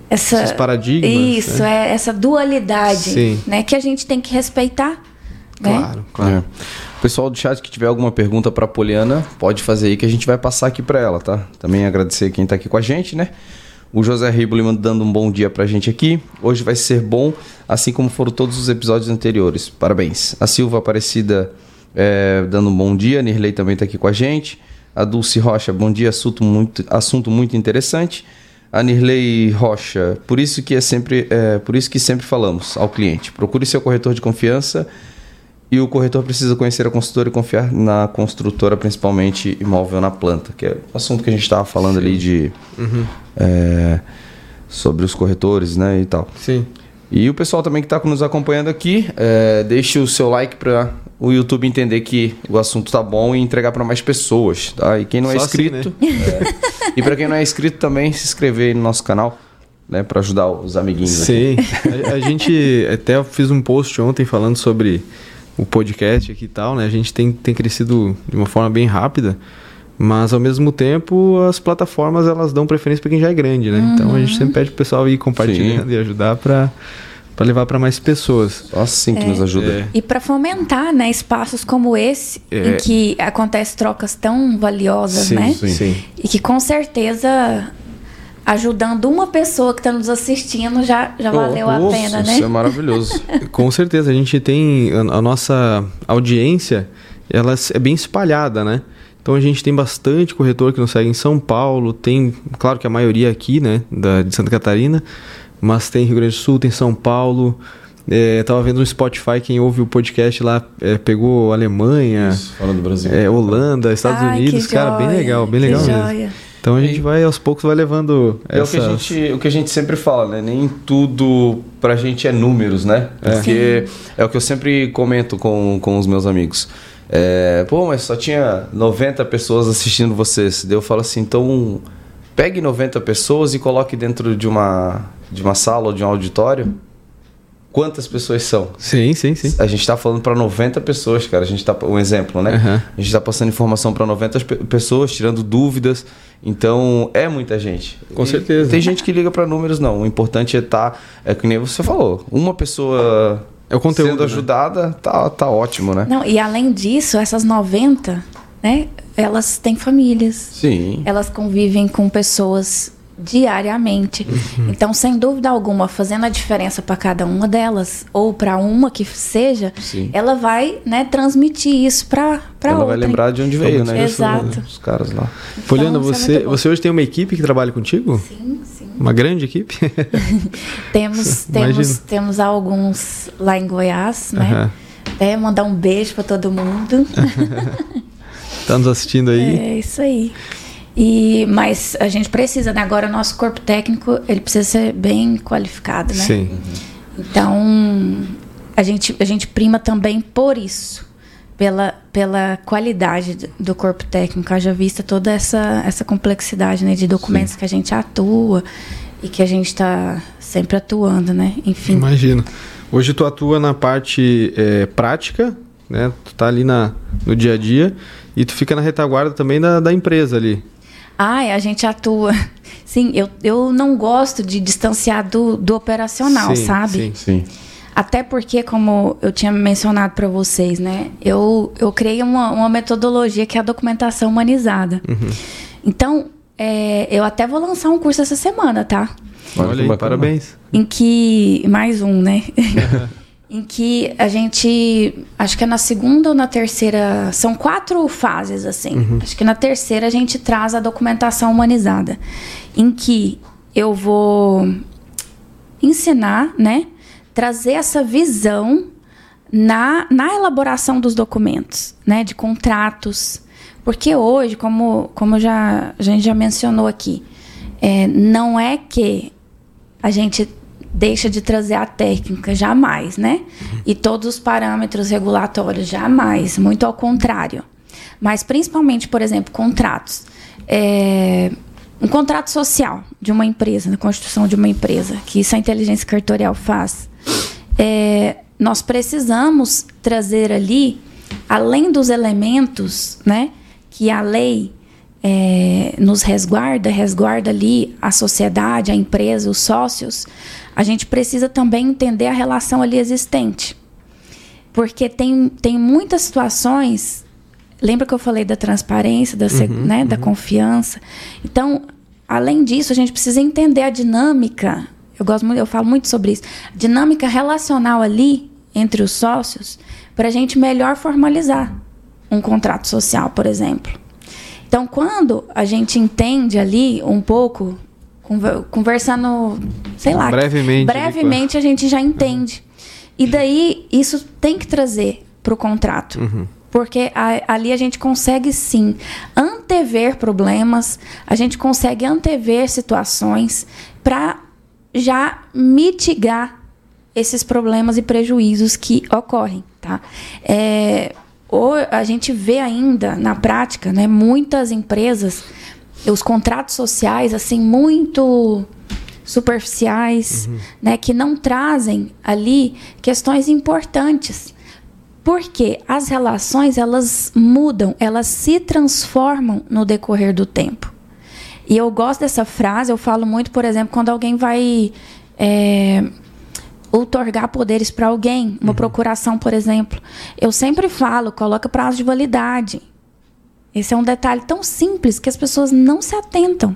essa, Esses paradigmas, Isso, né? é essa dualidade, Sim. né? Que a gente tem que respeitar, né? Claro, claro. É. Pessoal do chat que tiver alguma pergunta para Poliana, pode fazer aí que a gente vai passar aqui para ela, tá? Também agradecer quem tá aqui com a gente, né? O José Riboli dando um bom dia pra gente aqui. Hoje vai ser bom, assim como foram todos os episódios anteriores. Parabéns. A Silva Aparecida é, dando um bom dia. A Nirley também tá aqui com a gente. A Dulce Rocha, bom dia. Assunto muito, assunto muito interessante. A Nirley Rocha, por isso que é sempre, é, por isso que sempre falamos ao cliente. Procure seu corretor de confiança e o corretor precisa conhecer a construtora e confiar na construtora, principalmente imóvel na planta, que é o assunto que a gente estava falando ali de é, sobre os corretores, né, e tal. Sim. E o pessoal também que está nos acompanhando aqui, é, deixe o seu like para o YouTube entender que o assunto tá bom e entregar para mais pessoas, tá? E quem não é Só assim, inscrito, é, e para quem não é inscrito também se inscrever aí no nosso canal, né, para ajudar os amiguinhos. Sim. A, a gente até fiz um post ontem falando sobre o podcast aqui e tal, né? A gente tem, tem crescido de uma forma bem rápida, mas ao mesmo tempo as plataformas elas dão preferência para quem já é grande, né? Então a gente sempre pede pro pessoal ir compartilhando Sim. e ajudar para para levar para mais pessoas. Só assim que nos ajuda. É. E para fomentar, né, espaços como esse É. em que acontecem trocas tão valiosas, Sim, né? sim. Sim. E que com certeza ajudando uma pessoa que está nos assistindo, já, já valeu a pena, né? Isso é maravilhoso. [LAUGHS] Com certeza, a gente tem a, a nossa audiência, ela é bem espalhada, né? Então a gente tem bastante corretor que nos segue em São Paulo, tem, claro que a maioria aqui, né, da, de Santa Catarina, mas tem Rio Grande do Sul, tem São Paulo. É, tava vendo no Spotify, quem ouve o podcast lá é, pegou Alemanha, Isso, fala do Brasil. é, Holanda, Estados Ai, Unidos, cara, bem joia, legal, bem que legal mesmo. joia. Então a gente vai aos poucos vai levando É o que, a gente, o que a gente sempre fala, né? Nem tudo pra gente é números, né? Porque é o que eu sempre comento com, com os meus amigos. É, Pô, mas só tinha 90 pessoas assistindo vocês. Daí eu falo assim, então pegue 90 pessoas e coloque dentro de uma, de uma sala ou de um auditório. Quantas pessoas são? Sim, sim, sim. A gente tá falando para 90 pessoas, cara. A gente tá um exemplo, né? Aham. A gente tá passando informação para 90 pe- pessoas, tirando dúvidas. Então, é muita gente. Com E certeza. Tem gente que liga para números não. O importante é estar é que nem você falou, uma pessoa É o conteúdo, sendo né? ajudada, tá tá ótimo, né? Não, e além disso, essas 90, né, elas têm famílias. Sim. Elas convivem com pessoas diariamente. Uhum. Então, sem dúvida alguma, fazendo a diferença para cada uma delas, ou para uma que seja, Sim. ela vai né, transmitir isso para Ela outra. vai lembrar de onde veio, né? Exato. Os caras lá. Poliana, Então, isso é você, bom. você hoje tem uma equipe que trabalha contigo? Sim, sim. Uma grande equipe? [LAUGHS] Temos, temos, temos alguns lá em Goiás, né? Até mandar um beijo para todo mundo. [LAUGHS] Tá nos assistindo aí? É isso aí. E, mas a gente precisa, né? Agora o nosso corpo técnico, ele precisa ser bem qualificado, né? Sim. Então, a gente, a gente prima também por isso. Pela, pela qualidade do- corpo técnico, haja vista toda essa, essa complexidade né, de documentos que a gente atua e que a gente está sempre atuando, né? Enfim. Imagino. Hoje tu atua na parte é, prática, né? Tu tá ali na, no dia a dia e tu fica na retaguarda também da, da empresa ali. Ai, a gente atua. [LAUGHS] Sim, eu, eu não gosto de distanciar do, do operacional, Sim, sabe? sim. Sim. Até porque, como eu tinha mencionado para vocês, né? Eu, eu criei uma, uma metodologia que é a documentação humanizada. Uhum. Então, é, eu até vou lançar um curso essa semana, tá? Olha aí, parabéns. Em que. Mais um, né? [LAUGHS] em que a gente. Acho que é na segunda ou na terceira. São quatro fases, assim. Acho que na terceira a gente traz a documentação humanizada. Em que eu vou ensinar, né? Trazer essa visão na, na elaboração dos documentos, né? De contratos. Porque hoje, como, como já, a gente já mencionou aqui, é, não é que a gente deixa de trazer a técnica, jamais, né? E todos os parâmetros regulatórios, jamais. Muito ao contrário. Mas, principalmente, por exemplo, contratos. É, um contrato social de uma empresa, na constituição de uma empresa, que isso a inteligência cartorial faz. É, nós precisamos trazer ali, além dos elementos, né, que a lei é, nos resguarda, resguarda ali a sociedade, a empresa, os sócios, a gente precisa também entender a relação ali existente. Porque tem, tem muitas situações. Lembra que eu falei da transparência, da, se- né, da confiança? Então, além disso, a gente precisa entender a dinâmica. Eu gosto muito, eu falo muito sobre isso. Dinâmica relacional ali entre os sócios para a gente melhor formalizar um contrato social, por exemplo. Então, quando a gente entende ali um pouco, conver- conversando, sei lá, Brevemente ali, brevemente a gente já entende. E daí isso tem que trazer para o contrato. Porque a- ali a gente consegue sim antever problemas, a gente consegue antever situações para já mitigar esses problemas e prejuízos que ocorrem, tá? É, ou a gente vê ainda na prática, né, muitas empresas, os contratos sociais assim muito superficiais, né, que não trazem ali questões importantes. Porque as relações elas mudam, elas se transformam no decorrer do tempo. E eu gosto dessa frase, eu falo muito, por exemplo, quando alguém vai é, outorgar poderes para alguém, uma procuração, por exemplo. Eu sempre falo, coloca prazo de validade. Esse é um detalhe tão simples que as pessoas não se atentam.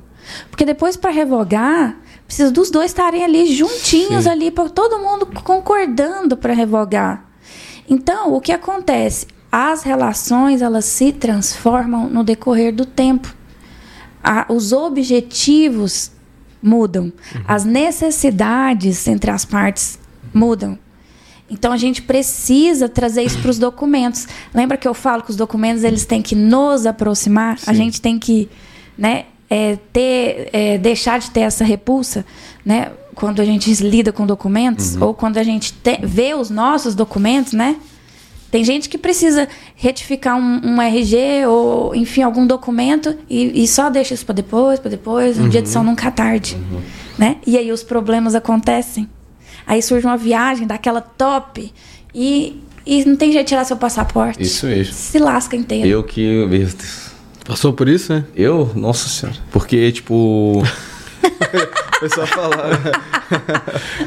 Porque depois, para revogar, precisa dos dois estarem ali juntinhos Sim. ali, para todo mundo concordando para revogar. Então, o que acontece? As relações, elas se transformam no decorrer do tempo. A- os objetivos mudam. As necessidades entre as partes mudam. Então a gente precisa trazer isso para os documentos. Lembra que eu falo que os documentos eles têm que nos aproximar? A gente tem que, né, é, ter, é, deixar de ter essa repulsa, né? Quando a gente lida com documentos ou quando a gente te- vê os nossos documentos, né? Tem gente que precisa retificar um, um RG ou, enfim, algum documento e, e só deixa isso para depois, para depois, um dia de edição nunca é tarde, né? E aí os problemas acontecem. Aí surge uma viagem daquela top e, e não tem jeito de tirar seu passaporte. Isso mesmo. Se lasca inteiro. Eu que. Meu Deus. Passou por isso, né? Eu? Nossa senhora. Porque, tipo. O pessoal fala.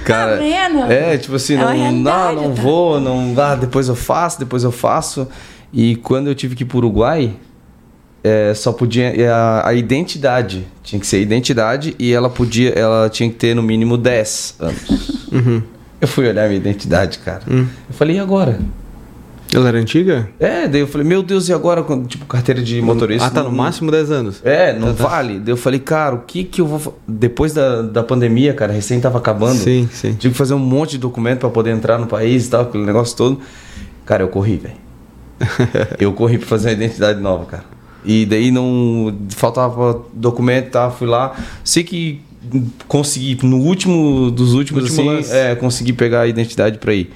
Cara, Tá vendo? é, tipo assim, É não, não, não tá? vou, não, ah, depois eu faço, depois eu faço. E quando eu tive que ir pro Uruguai, é, só podia é, a, a identidade, tinha que ser identidade e ela podia, ela tinha que ter no mínimo 10 anos. [LAUGHS] Uhum. Eu fui olhar minha identidade, cara. Hum. Eu falei, e agora? Ela era antiga? É, daí eu falei, meu Deus, e agora? Tipo, carteira de motorista. Ah, tá, no não- máximo 10 anos. É, não Tá, tá. vale. Daí eu falei, cara, o que que eu vou. Depois da, da pandemia, cara, recém tava acabando. Sim, sim. Tive que fazer um monte de documento pra poder entrar no país e tal, aquele negócio todo. Cara, eu corri, velho. [LAUGHS] eu corri pra fazer uma identidade nova, cara. E daí não. Faltava documento e tal, fui lá. Sei que consegui, no último dos últimos, último assim, lance. é, consegui pegar a identidade pra ir.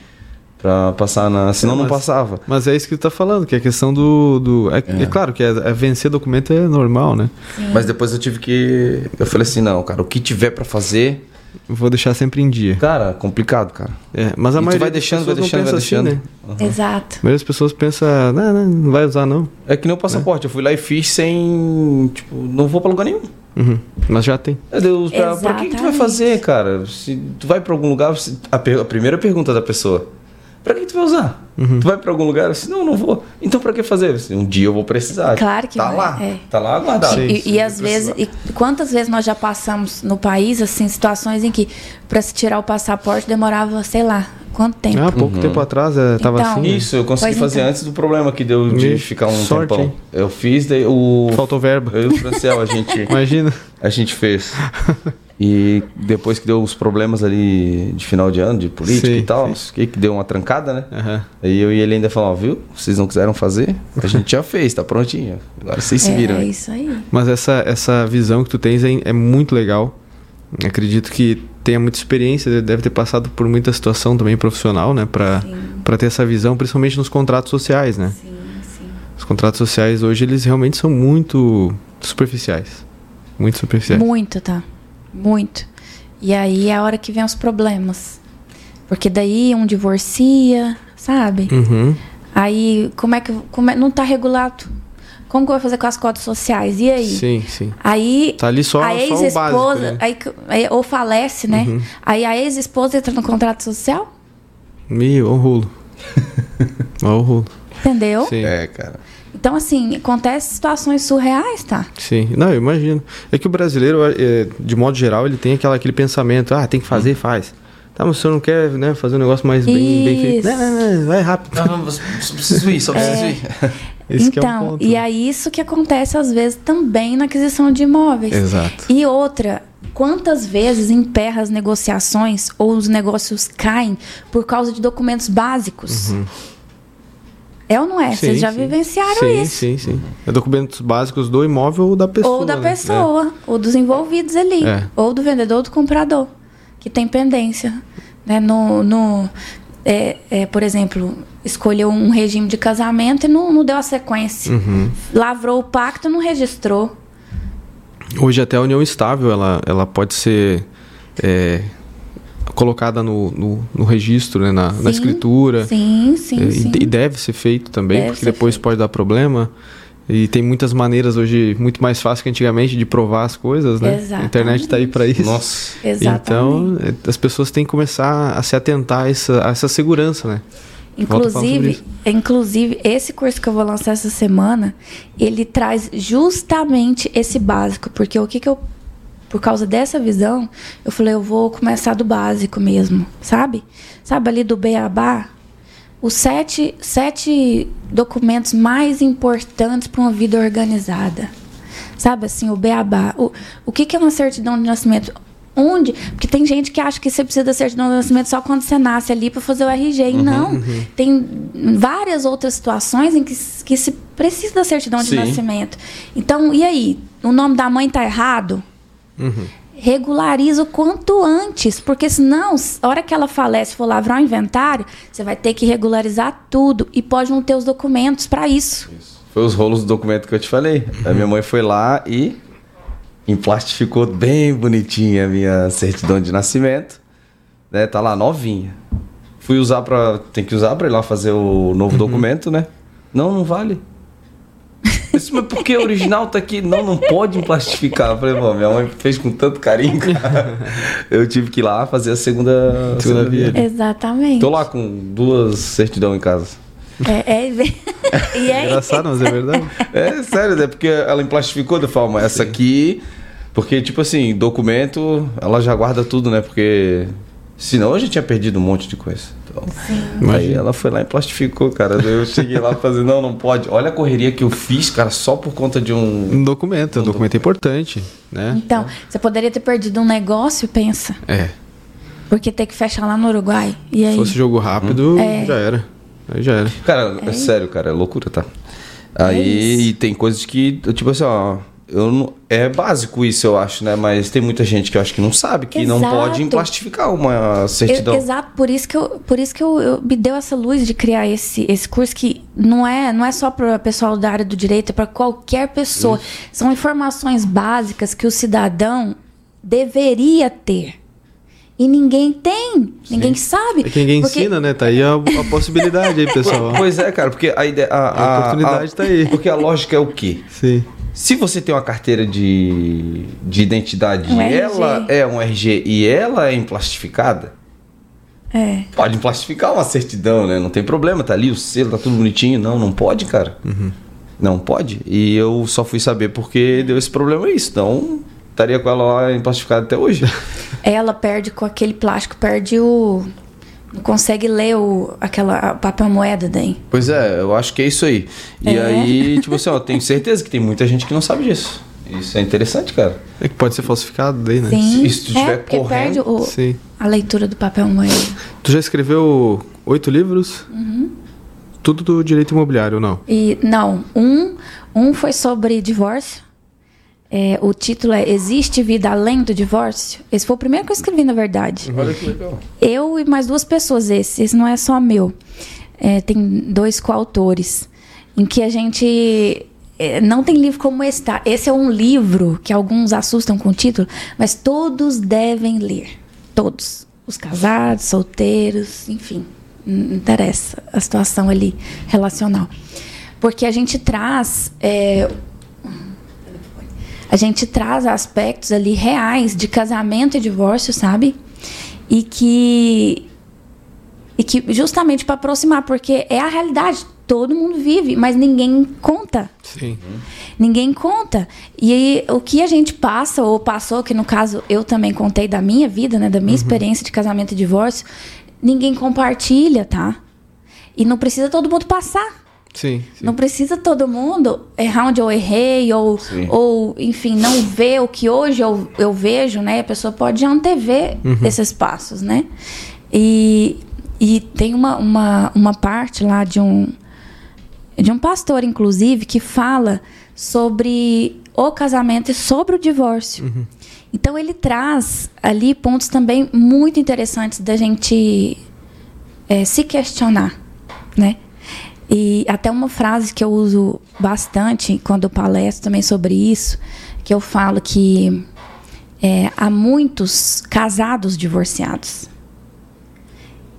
Pra passar na. Senão não Mas- passava. Mas é isso que tu tá falando, que é a questão do. do é, é claro que é, é vencer documento é normal, né? Mas depois eu tive que. Eu falei assim, não, cara, o que tiver pra fazer. Vou deixar sempre em dia. Cara, complicado, cara. É, mas a E tu maioria vai deixando, vai deixando, vai pensa deixando. assim, né? Exato. A maioria das pessoas pensa, não, não, não vai usar não. É que nem o passaporte, eu fui lá e fiz sem. Tipo, não vou pra lugar nenhum. Uhum. Mas já tem. Meu Deus, pra, pra que, que tu vai fazer, cara? Se tu vai pra algum lugar, a, per- a primeira pergunta da pessoa: pra que tu vai usar? Uhum. Tu vai pra algum lugar? Assim, não, não vou. Então pra que fazer? Assim, um dia eu vou precisar. Claro que tá vai, lá. é. Tá lá aguardado. Sim, E, sim, e às vezes, e quantas vezes nós já passamos no país, assim, situações em que para se tirar o passaporte demorava, sei lá, quanto tempo. Ah, pouco tempo atrás é, tava Então, assim. né? Isso, eu consegui fazer então. antes do problema que deu de Ixi, ficar um sorte, tempão. hein? Eu fiz, daí o. Faltou verba. Eu e o Franciel, a gente. [LAUGHS] Imagina. A gente fez. [LAUGHS] E depois que deu os problemas ali de final de ano, de política Sim, e tal, que, que deu uma trancada, né? Aham. Aí eu e ele ainda falaram, ó, viu? Vocês não quiseram fazer? A gente já fez, tá prontinho. Agora vocês se viram. é aí. isso aí. Mas essa, essa visão que tu tens é, é muito legal. Acredito que tenha muita experiência, deve ter passado por muita situação também profissional, né? Pra ter essa visão, principalmente nos contratos sociais, né? sim, sim. Os contratos sociais hoje, eles realmente são muito superficiais. Muito superficiais. Muito, tá? Muito. E aí é a hora que vem os problemas. Porque daí um divorcia, sabe? Uhum. Aí como é que. Como é, não tá regulado. Como que vai fazer com as cotas sociais? E aí? Sim, sim. Aí Tá ali só, a ex-esposa, né? Uhum. aí, ou falece, né? Aí a ex-esposa entra no contrato social, Meu, o rolo. [LAUGHS] o rolo. entendeu? Sim. É, cara. Então, assim, acontecem situações surreais, tá? Sim, não, eu imagino. É que o brasileiro, é, de modo geral, ele tem aquela, aquele pensamento, ah, tem que fazer, faz. Tá, mas o senhor não quer né, fazer um negócio mais bem, bem feito? Não, não, não, vai rápido. Não, só preciso ir, só preciso ir. [LAUGHS] Esse que é um então, ponto. e é isso que acontece às vezes também na aquisição de imóveis. Exato. E outra, quantas vezes emperra as negociações ou os negócios caem por causa de documentos básicos? É ou não é? Vocês Sim, já sim. vivenciaram sim, isso. Sim, sim, É documentos básicos do imóvel ou da pessoa. Ou da né? pessoa, ou dos envolvidos ali, É. ou do vendedor ou do comprador, que tem pendência. Né? No, no, é, é, por exemplo, escolheu um regime de casamento e não, não deu a sequência. Uhum. Lavrou o pacto e não registrou. É. Hoje até a união estável, ela, ela pode ser é, colocada no, no, no registro, né, na, na Sim, escritura. Sim, sim, É, e, sim. e deve ser feito também, Deve porque depois feito. pode dar problema. E tem muitas maneiras hoje, muito mais fácil que antigamente, de provar as coisas, né? A internet tá aí para isso. Nossa. Exatamente. Então, é, as pessoas têm que começar a se atentar a essa, a essa segurança, né? Inclusive, inclusive, esse curso que eu vou lançar essa semana, ele traz justamente esse básico. Porque o que, que eu por causa dessa visão, eu falei, eu vou começar do básico mesmo, sabe? Sabe ali do beabá? Os sete, sete documentos mais importantes para uma vida organizada. Sabe assim, o beabá. O, o que, que é uma certidão de nascimento? Onde? Porque tem gente que acha que você precisa da certidão de nascimento só quando você nasce ali para fazer o RG. E não. Uhum. Tem várias outras situações em que, que se precisa da certidão de Sim. nascimento. Então, e aí? O nome da mãe tá errado? Regulariza o quanto antes, porque senão, a hora que ela falece, for lavrar o inventário, você vai ter que regularizar tudo e pode não ter os documentos para isso. Foi os rolos do documento que eu te falei. A minha mãe foi lá e emplastificou bem bonitinha a minha certidão de nascimento. Né? Tá lá novinha. Fui usar pra. Tem que usar pra ir lá fazer o novo documento, né? Não, não vale. Eu disse, mas por que o original tá aqui? Não, não pode emplastificar. Eu falei, pô, minha mãe fez com tanto carinho, cara. [LAUGHS] Eu tive que ir lá fazer a segunda, a Segunda via. Exatamente. Tô lá com duas certidão em casa. É, é, [LAUGHS] e é Engraçado, mas é verdade. É sério, né? Porque ela emplastificou da forma. Essa aqui. Porque, tipo assim, documento, ela já guarda tudo, né? Porque. Senão eu já tinha perdido um monte de coisa. Aí Imagina. ela foi lá e plastificou, cara. Daí eu cheguei lá fazendo, não, não pode. Olha a correria que eu fiz, cara, só por conta de um. Um documento, um documento importante, né? Então, você poderia ter perdido um negócio, pensa. É. Porque ter que fechar lá no Uruguai. E aí? Se fosse jogo rápido, É. já era. Aí já era. Cara, é, sério, cara, é loucura, tá? Aí e tem coisas que, tipo assim, ó. Eu não, é básico isso, eu acho, né? Mas tem muita gente que eu acho que não sabe que não Exato. pode emplastificar uma certidão. Eu- exato, por isso que, eu, por isso que eu, eu- me deu essa luz de criar esse, esse curso que não é, não é só para pessoal da área do direito, é para qualquer pessoa. São informações básicas que o cidadão deveria ter. E ninguém tem, ninguém sabe. É que ninguém Porque- ensina, né? Tá aí a, a possibilidade aí, [LAUGHS] pessoal. Pois é, cara, porque a ideia. A, A oportunidade tá aí. Porque a lógica é o quê? Sim. Se você tem uma carteira de, de identidade Um e RG. ela é um RG e ela é emplastificada, É. pode emplastificar uma certidão, né? Não tem problema, tá ali o selo, tá tudo bonitinho. Não, não pode, cara. Não pode. E eu só fui saber porque deu esse problema aí. Senão, estaria com ela lá emplastificada até hoje. [LAUGHS] Ela perde com aquele plástico, perde o. Não consegue ler o, aquela papel moeda daí. Pois é, eu acho que é isso aí. E É. aí, tipo assim, ó, tenho certeza que tem muita gente que não sabe disso. Isso é interessante, cara. É que pode ser falsificado daí, né? Sim. E se tu estiver é, porque correndo- perde o, Sim. a leitura do papel moeda. Tu já escreveu oito livros? Tudo do direito imobiliário, não? E não, um, um foi sobre divórcio. É, o título é Existe vida além do divórcio? Esse foi o primeiro que eu escrevi, na verdade. Olha que legal. Eu e mais duas pessoas, esse. Esse não é só meu. É, tem dois coautores. Em que a gente. é, não tem livro como esse, tá? Esse é um livro que alguns assustam com o título, mas todos devem ler. Todos. Os casados, solteiros, enfim. Não interessa a situação ali relacional. Porque a gente traz. A gente traz aspectos ali reais de casamento e divórcio, sabe? E que e que justamente para aproximar, porque é a realidade, todo mundo vive, mas ninguém conta. Sim. Ninguém conta. E aí, o que a gente passa, ou passou, que no caso eu também contei da minha vida, né? Da minha experiência de casamento e divórcio, ninguém compartilha, tá? E não precisa todo mundo passar. Sim. sim. Não precisa todo mundo errar onde eu errei, ou, Sim. ou enfim, não ver o que hoje eu, eu vejo, né? A pessoa pode já antever esses passos, né? E, e tem uma, uma, uma parte lá de um, de um pastor, inclusive, que fala sobre o casamento e sobre o divórcio. Então ele traz ali pontos também muito interessantes da gente é, se questionar, né? E até uma frase que eu uso bastante quando eu palestro também sobre isso, que eu falo que é, há muitos casados divorciados.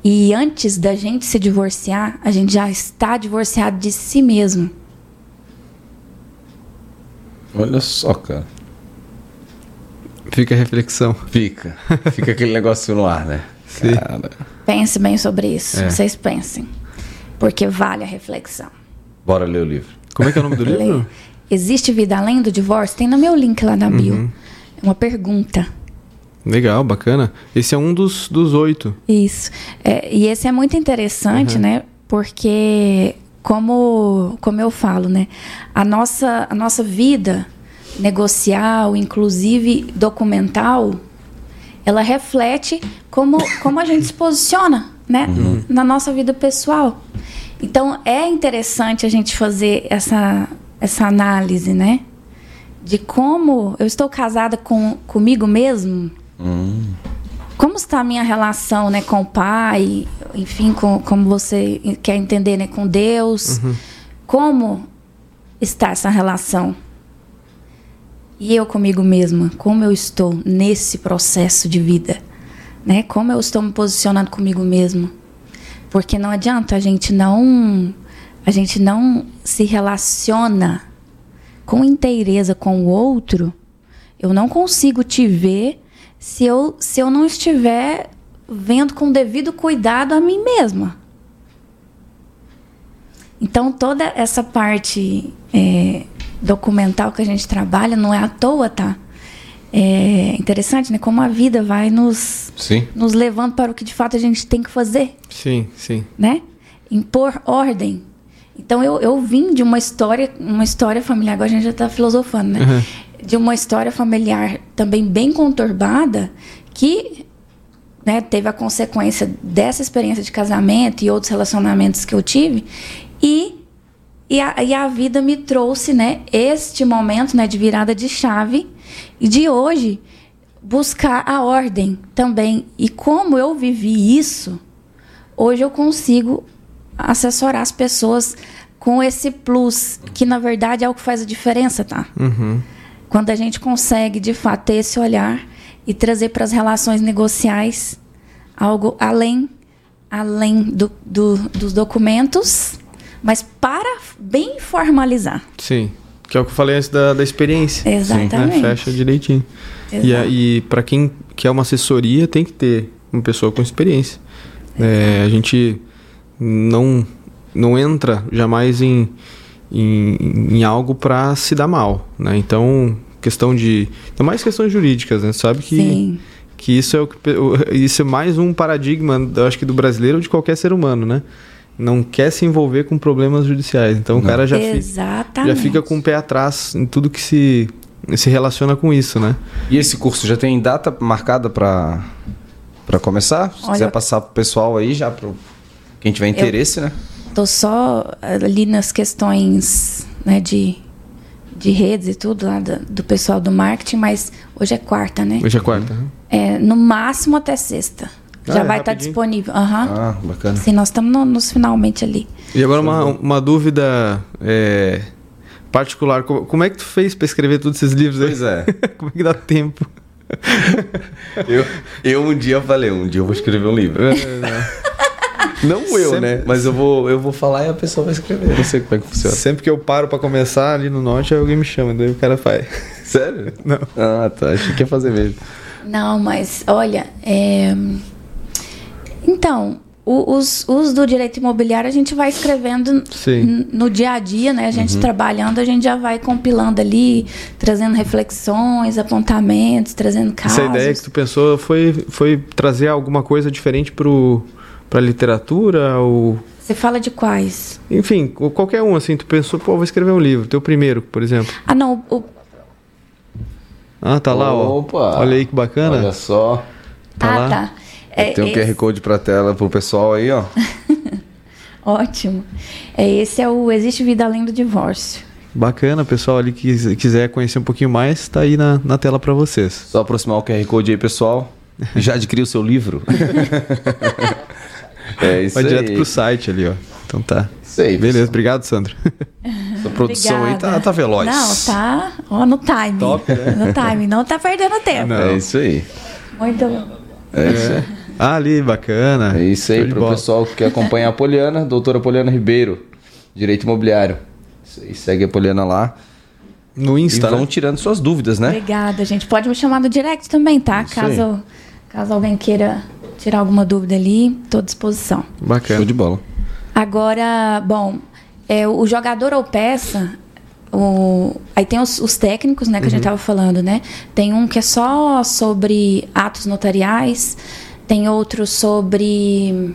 E antes da gente se divorciar, a gente já está divorciado de si mesmo. Olha só, cara. Fica a reflexão. Fica. Fica aquele negócio no ar, né? Sim. Cara. Pense bem sobre isso. É. Vocês pensem. Porque vale a reflexão. Bora ler o livro. Como é que é o nome do livro? Lê. Existe vida além do divórcio? Tem no meu link lá na bio. É uma pergunta. Legal, bacana. Esse é um dos, dos oito. Isso. É, e esse é muito interessante, Uhum. né? Porque, como, como eu falo, né? A nossa, a nossa vida negocial, inclusive documental, ela reflete como, como a gente se posiciona, né? Na nossa vida pessoal. Então, é interessante a gente fazer essa, essa análise, né? De como eu estou casada com, comigo mesmo, como está a minha relação né, com o pai, enfim, com, como você quer entender né, com Deus? Como está essa relação? E eu comigo mesma, como eu estou nesse processo de vida? Né? Como eu estou me posicionando comigo mesmo? Porque não adianta a gente não a gente não se relaciona com inteireza com o outro. Eu não consigo te ver se eu, se eu não estiver vendo com devido cuidado a mim mesma. Então, toda essa parte é, documental que a gente trabalha não é à toa, tá? É interessante, né? Como a vida vai nos, Sim. nos levando para o que de fato a gente tem que fazer Sim, sim. né? Impor ordem. Então eu, eu vim de uma história, uma história familiar, agora a gente já está filosofando, né? Uhum. De uma história familiar também bem conturbada, que né, teve a consequência dessa experiência de casamento e outros relacionamentos que eu tive. E, e, a, e a vida me trouxe né, este momento né, de virada de chave. E de hoje, buscar a ordem também. E como eu vivi isso, hoje eu consigo assessorar as pessoas com esse plus, que na verdade é o que faz a diferença, tá? Uhum. Quando a gente consegue, de fato, ter esse olhar e trazer para as relações negociais algo além, além do, do- dos documentos, mas para bem formalizar. Sim. Que é o que eu falei antes da, da experiência. Exatamente. Né? Fecha direitinho. E, Exato. aí, para quem quer uma assessoria, tem que ter uma pessoa com experiência. É, a gente não, não entra jamais em, em, em algo para se dar mal. Né? Então, questão de. Ainda mais questões jurídicas, né? Sabe que, Sim. que isso é o que isso é mais um paradigma, eu acho que do brasileiro ou de qualquer ser humano, né? Não quer se envolver com problemas judiciais. Então o cara já fica, já fica com o pé atrás em tudo que se, se relaciona com isso, né? E esse curso já tem data marcada para para começar? Se Olha- quiser passar pro pessoal aí já pro quem tiver interesse, né? Tô só ali nas questões né, de, de redes e tudo lá do, do pessoal do marketing, mas hoje é quarta, né? Hoje é quarta. né? É, no máximo até sexta. Ah, Já é vai estar rapidinho. disponível. Aham. Ah, bacana. Sim, nós estamos no- nos finalmente ali. E agora uma, uma dúvida é, particular. Co- Como é que tu fez para escrever todos esses livros aí? Pois é. [LAUGHS] Como é que dá tempo? [LAUGHS] Eu, eu um dia falei, um dia eu vou escrever um livro. [LAUGHS] Não eu, Sempre- né? Mas eu vou, eu vou falar e a pessoa vai escrever. Não sei como é que funciona. Sempre que eu paro para começar ali no norte, aí alguém me chama, daí o cara faz. Sério? Não. Ah, tá. Achei que ia fazer mesmo. Não, mas olha, é... então, o- os, os do direito imobiliário a gente vai escrevendo no dia a dia, né? A gente trabalhando, a gente já vai compilando ali, trazendo reflexões, apontamentos, trazendo casos. Essa ideia que tu pensou foi, foi trazer alguma coisa diferente pro, pra literatura ou... Você fala de quais? Enfim, qualquer um, assim, tu pensou, pô, vou escrever um livro, teu primeiro, por exemplo. Ah, não, o, Ah, tá lá, ó. Opa! Olha aí que bacana. Olha só. Tá ah, lá. tá. É, Tem um esse- QR Code pra tela pro pessoal aí, ó. [LAUGHS] Ótimo. É, esse é o Existe Vida Além do Divórcio. Bacana, pessoal ali que quis- quiser conhecer um pouquinho mais, tá aí na, na tela pra vocês. Só aproximar o QR Code aí, pessoal. [LAUGHS] Já adquiriu o seu livro. [LAUGHS] é isso Vai aí. direto pro site ali, ó. Então tá. Isso aí, Beleza, obrigado, Sandro. Essa produção aí tá, Obrigada. tá veloz. Não, tá ó, no time. Top, né? No time, não tá perdendo tempo. Não. É isso aí. Muito bom. É isso aí. Ah, ali, bacana. É isso aí pro bola. pessoal que acompanha a Poliana, doutora Poliana Ribeiro, Direito Imobiliário. Isso aí, segue a Poliana lá. No E Insta, vão né? tirando suas dúvidas, né? Obrigada, gente. Pode me chamar no direct também, tá? Isso aí. Caso, caso alguém queira tirar alguma dúvida ali, tô à disposição. Bacana. Show de bola. Agora, bom, é, o jogador ou peça o, aí tem os, os técnicos, né, que a gente estava falando, né? Tem um que é só sobre atos notariais, tem outro sobre.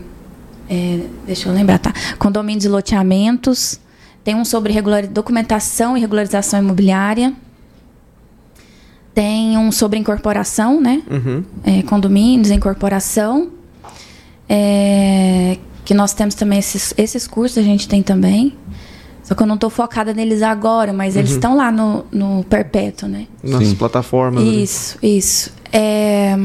é, deixa eu lembrar, tá? Condomínios e loteamentos. Tem um sobre regular, documentação e regularização imobiliária. Tem um sobre incorporação, né? Uhum. É, condomínios, incorporação. É, que nós temos também esses, esses cursos, a gente tem também. Só que eu não estou focada neles agora, mas eles estão lá no, no Perpétuo, né? Nas Sim. plataformas. ali. Isso, isso. É,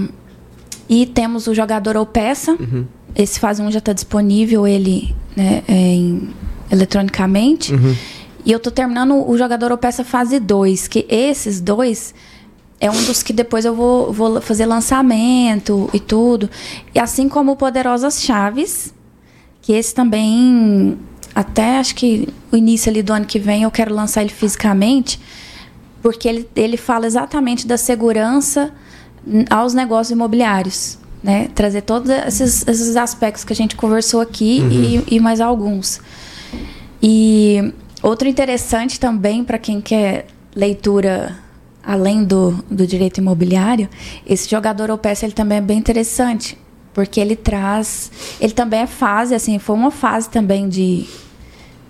e temos o jogador ou peça. Uhum. Esse fase 1 já está disponível, ele né, é, em- eletronicamente. Uhum. E eu tô terminando o jogador ou peça fase 2, que esses dois é um dos que depois eu vou, vou fazer lançamento e tudo. E assim como o Poderosas Chaves, que esse também, até acho que o início ali do ano que vem, eu quero lançar ele fisicamente, porque ele, ele fala exatamente da segurança aos negócios imobiliários. Né? Trazer todos esses, esses aspectos que a gente conversou aqui e, e mais alguns. E outro interessante também para quem quer leitura além do, do direito imobiliário, esse jogador ou peça ele também é bem interessante, porque ele traz, ele também é fase, assim, foi uma fase também de,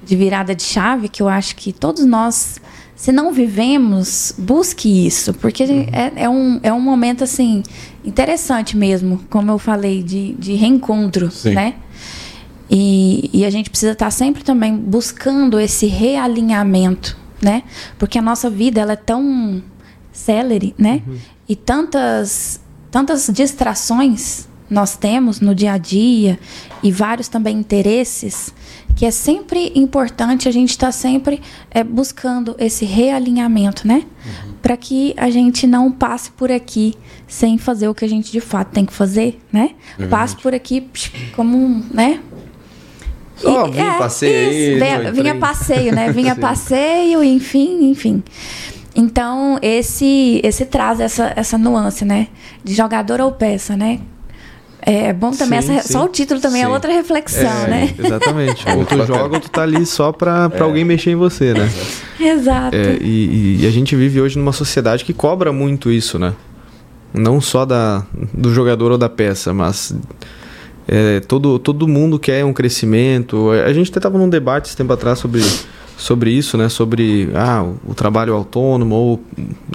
de virada de chave que eu acho que todos nós, se não vivemos, busque isso, porque é, é, um, é um momento assim interessante mesmo, como eu falei, de, de reencontro, Sim. né? E, e a gente precisa estar sempre também buscando esse realinhamento, né? Porque a nossa vida ela é tão célere, né? E tantas tantas distrações nós temos no dia a dia e vários também interesses que é sempre importante a gente estar sempre é, buscando esse realinhamento, né? Para que a gente não passe por aqui sem fazer o que a gente de fato tem que fazer, né? passe por aqui como um, né? Só E- vim, é, passei aí, isso, não vinha, vinha passeio, né? Vinha [LAUGHS] passeio, enfim, enfim. Então, esse esse traz essa, essa nuance, né? De jogador ou peça, né? É bom também, Sim, essa, sim. só o título também é Sim. outra reflexão, É, né? Exatamente. É ou tu joga ou tu tá ali só pra, pra alguém mexer em você, né? [LAUGHS] Exato. É, e, e a gente vive hoje numa sociedade que cobra muito isso, né? Não só da, do jogador ou da peça, mas é, todo, todo mundo quer um crescimento. A gente até estava num debate esse tempo atrás sobre, sobre isso, né? Sobre ah, o, trabalho autônomo ou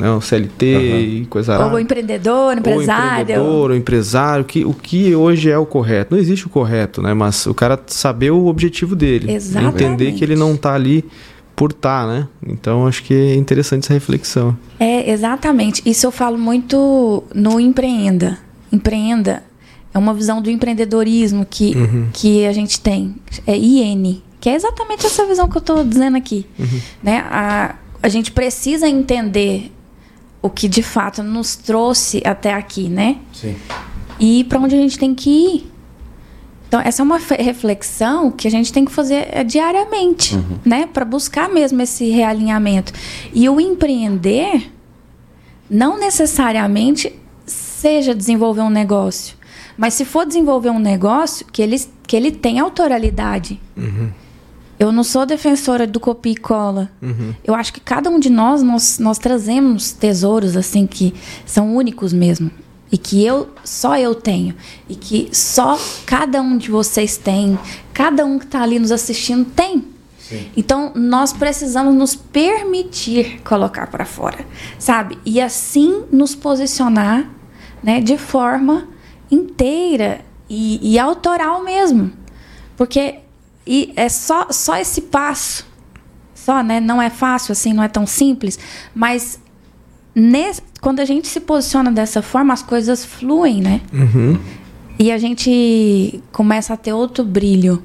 né, o CLT Aham. e coisa Ou o empreendedor, Ou empresário. empreendedor, ou empresário, que, o que hoje é o correto. Não existe o correto, né? Mas o cara saber o objetivo dele. Exatamente. Entender que ele não tá ali por tá, né? Então acho que é interessante essa reflexão. É, exatamente. Isso eu falo muito no Empreenda. Empreenda é uma visão do empreendedorismo que, que a gente tem. É IN, que é exatamente essa visão que eu estou dizendo aqui. Né? A, a gente precisa entender o que de fato nos trouxe até aqui, né? Sim. e para onde a gente tem que ir. Então, essa é uma reflexão que a gente tem que fazer eh, diariamente, né? Para buscar mesmo esse realinhamento. E o empreender não necessariamente seja desenvolver um negócio. Mas se for desenvolver um negócio, que ele, que ele tem autoralidade. Eu não sou defensora do copia e cola. Eu acho que cada um de nós, nós, nós trazemos tesouros assim que são únicos mesmo. E que eu só eu tenho. E que só cada um de vocês tem. Cada um que está ali nos assistindo tem. Então, nós precisamos nos permitir colocar para fora, sabe? E assim nos posicionar né, de forma inteira e, e autoral mesmo. Porque e é só, só esse passo. Só, né? Não é fácil assim, não é tão simples. Mas nesse- quando a gente se posiciona dessa forma, as coisas fluem, né? E a gente começa a ter outro brilho.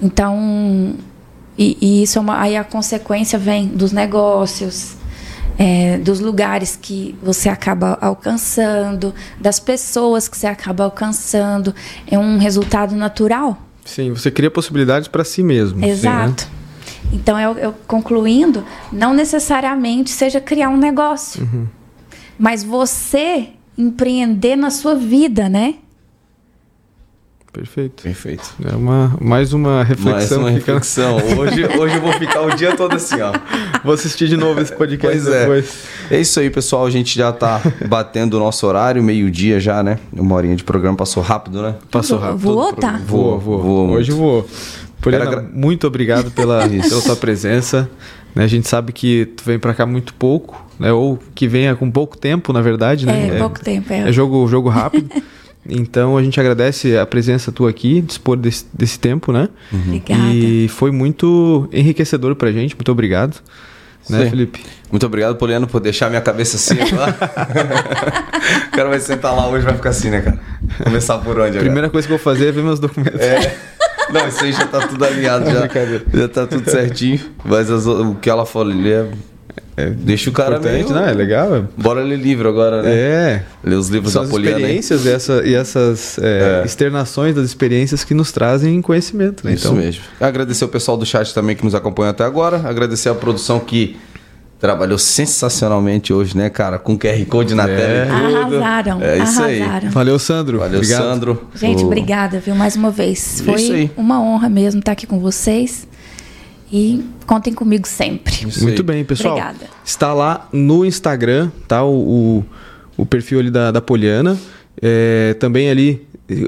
Então, e, e isso é uma, aí a consequência vem dos negócios, é, dos lugares que você acaba alcançando, das pessoas que você acaba alcançando. É um resultado natural. Sim, você cria possibilidades para si mesmo. Exato. Então, eu, eu concluindo, não necessariamente seja criar um negócio, mas você empreender na sua vida, né? Perfeito. Perfeito. É uma, mais uma reflexão. Mais uma fica- reflexão. Hoje, hoje eu vou ficar o dia todo assim, ó. Vou assistir de novo esse podcast Pois é. depois. É isso aí, pessoal. A gente já tá batendo o nosso horário, meio-dia já, né? Uma horinha de programa passou rápido, né? Passou rápido. voou, tá? Voou, voou. Hoje voou. Poliana, agra- muito obrigado pela, [LAUGHS] pela tua presença. Né, a gente sabe que tu vem pra cá muito pouco, né? Ou que venha com pouco tempo, na verdade, né? É, pouco tempo. É. É jogo, jogo rápido. [LAUGHS] Então a gente agradece a presença tua aqui, dispor desse, desse tempo, né? Obrigada. E foi muito enriquecedor pra gente. Muito obrigado. Né, Sim. Felipe? Muito obrigado, Poliano, por deixar minha cabeça assim agora. [LAUGHS] o cara vai sentar lá hoje e vai ficar assim, né, cara? Começar por onde agora? Primeira coisa que eu vou fazer é ver meus documentos. É. Não, isso aí já tá tudo alinhado, [LAUGHS] já, já tá tudo certinho. Mas as o- o que ela falou ali é. É, deixa o cara meio... não? É legal. é- Bora ler livro agora, né? É. Ler os livros São da as Poliana. aí. experiências e, essa- e essas é, É. externações das experiências que nos trazem conhecimento. Né? Isso Então, mesmo. Agradecer o pessoal do chat também que nos acompanhou até agora. Agradecer a produção que trabalhou sensacionalmente hoje, né, cara? Com QR Code na É. tela e tudo. Arrasaram, É isso aí. arrasaram. Valeu, Sandro. Valeu, Obrigado. Sandro. Gente, obrigada, viu, mais uma vez. Aí. Foi uma honra mesmo estar aqui com vocês. E contem comigo sempre. Isso Muito aí. bem, pessoal. Obrigada. Está lá no Instagram, tá? O, o, o perfil ali da, da Poliana. É, também ali,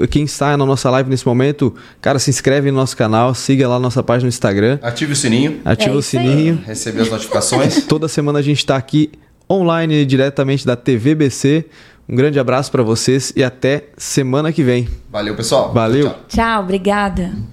quem está na nossa live nesse momento, cara, se inscreve no nosso canal, siga lá a nossa página no Instagram, Ative o sininho. ativa É o aí. sininho. Receber as notificações. [LAUGHS] Toda semana a gente está aqui online diretamente da TVBC. Um grande abraço para vocês e até semana que vem. Valeu, pessoal. Valeu. Tchau. Tchau, obrigada.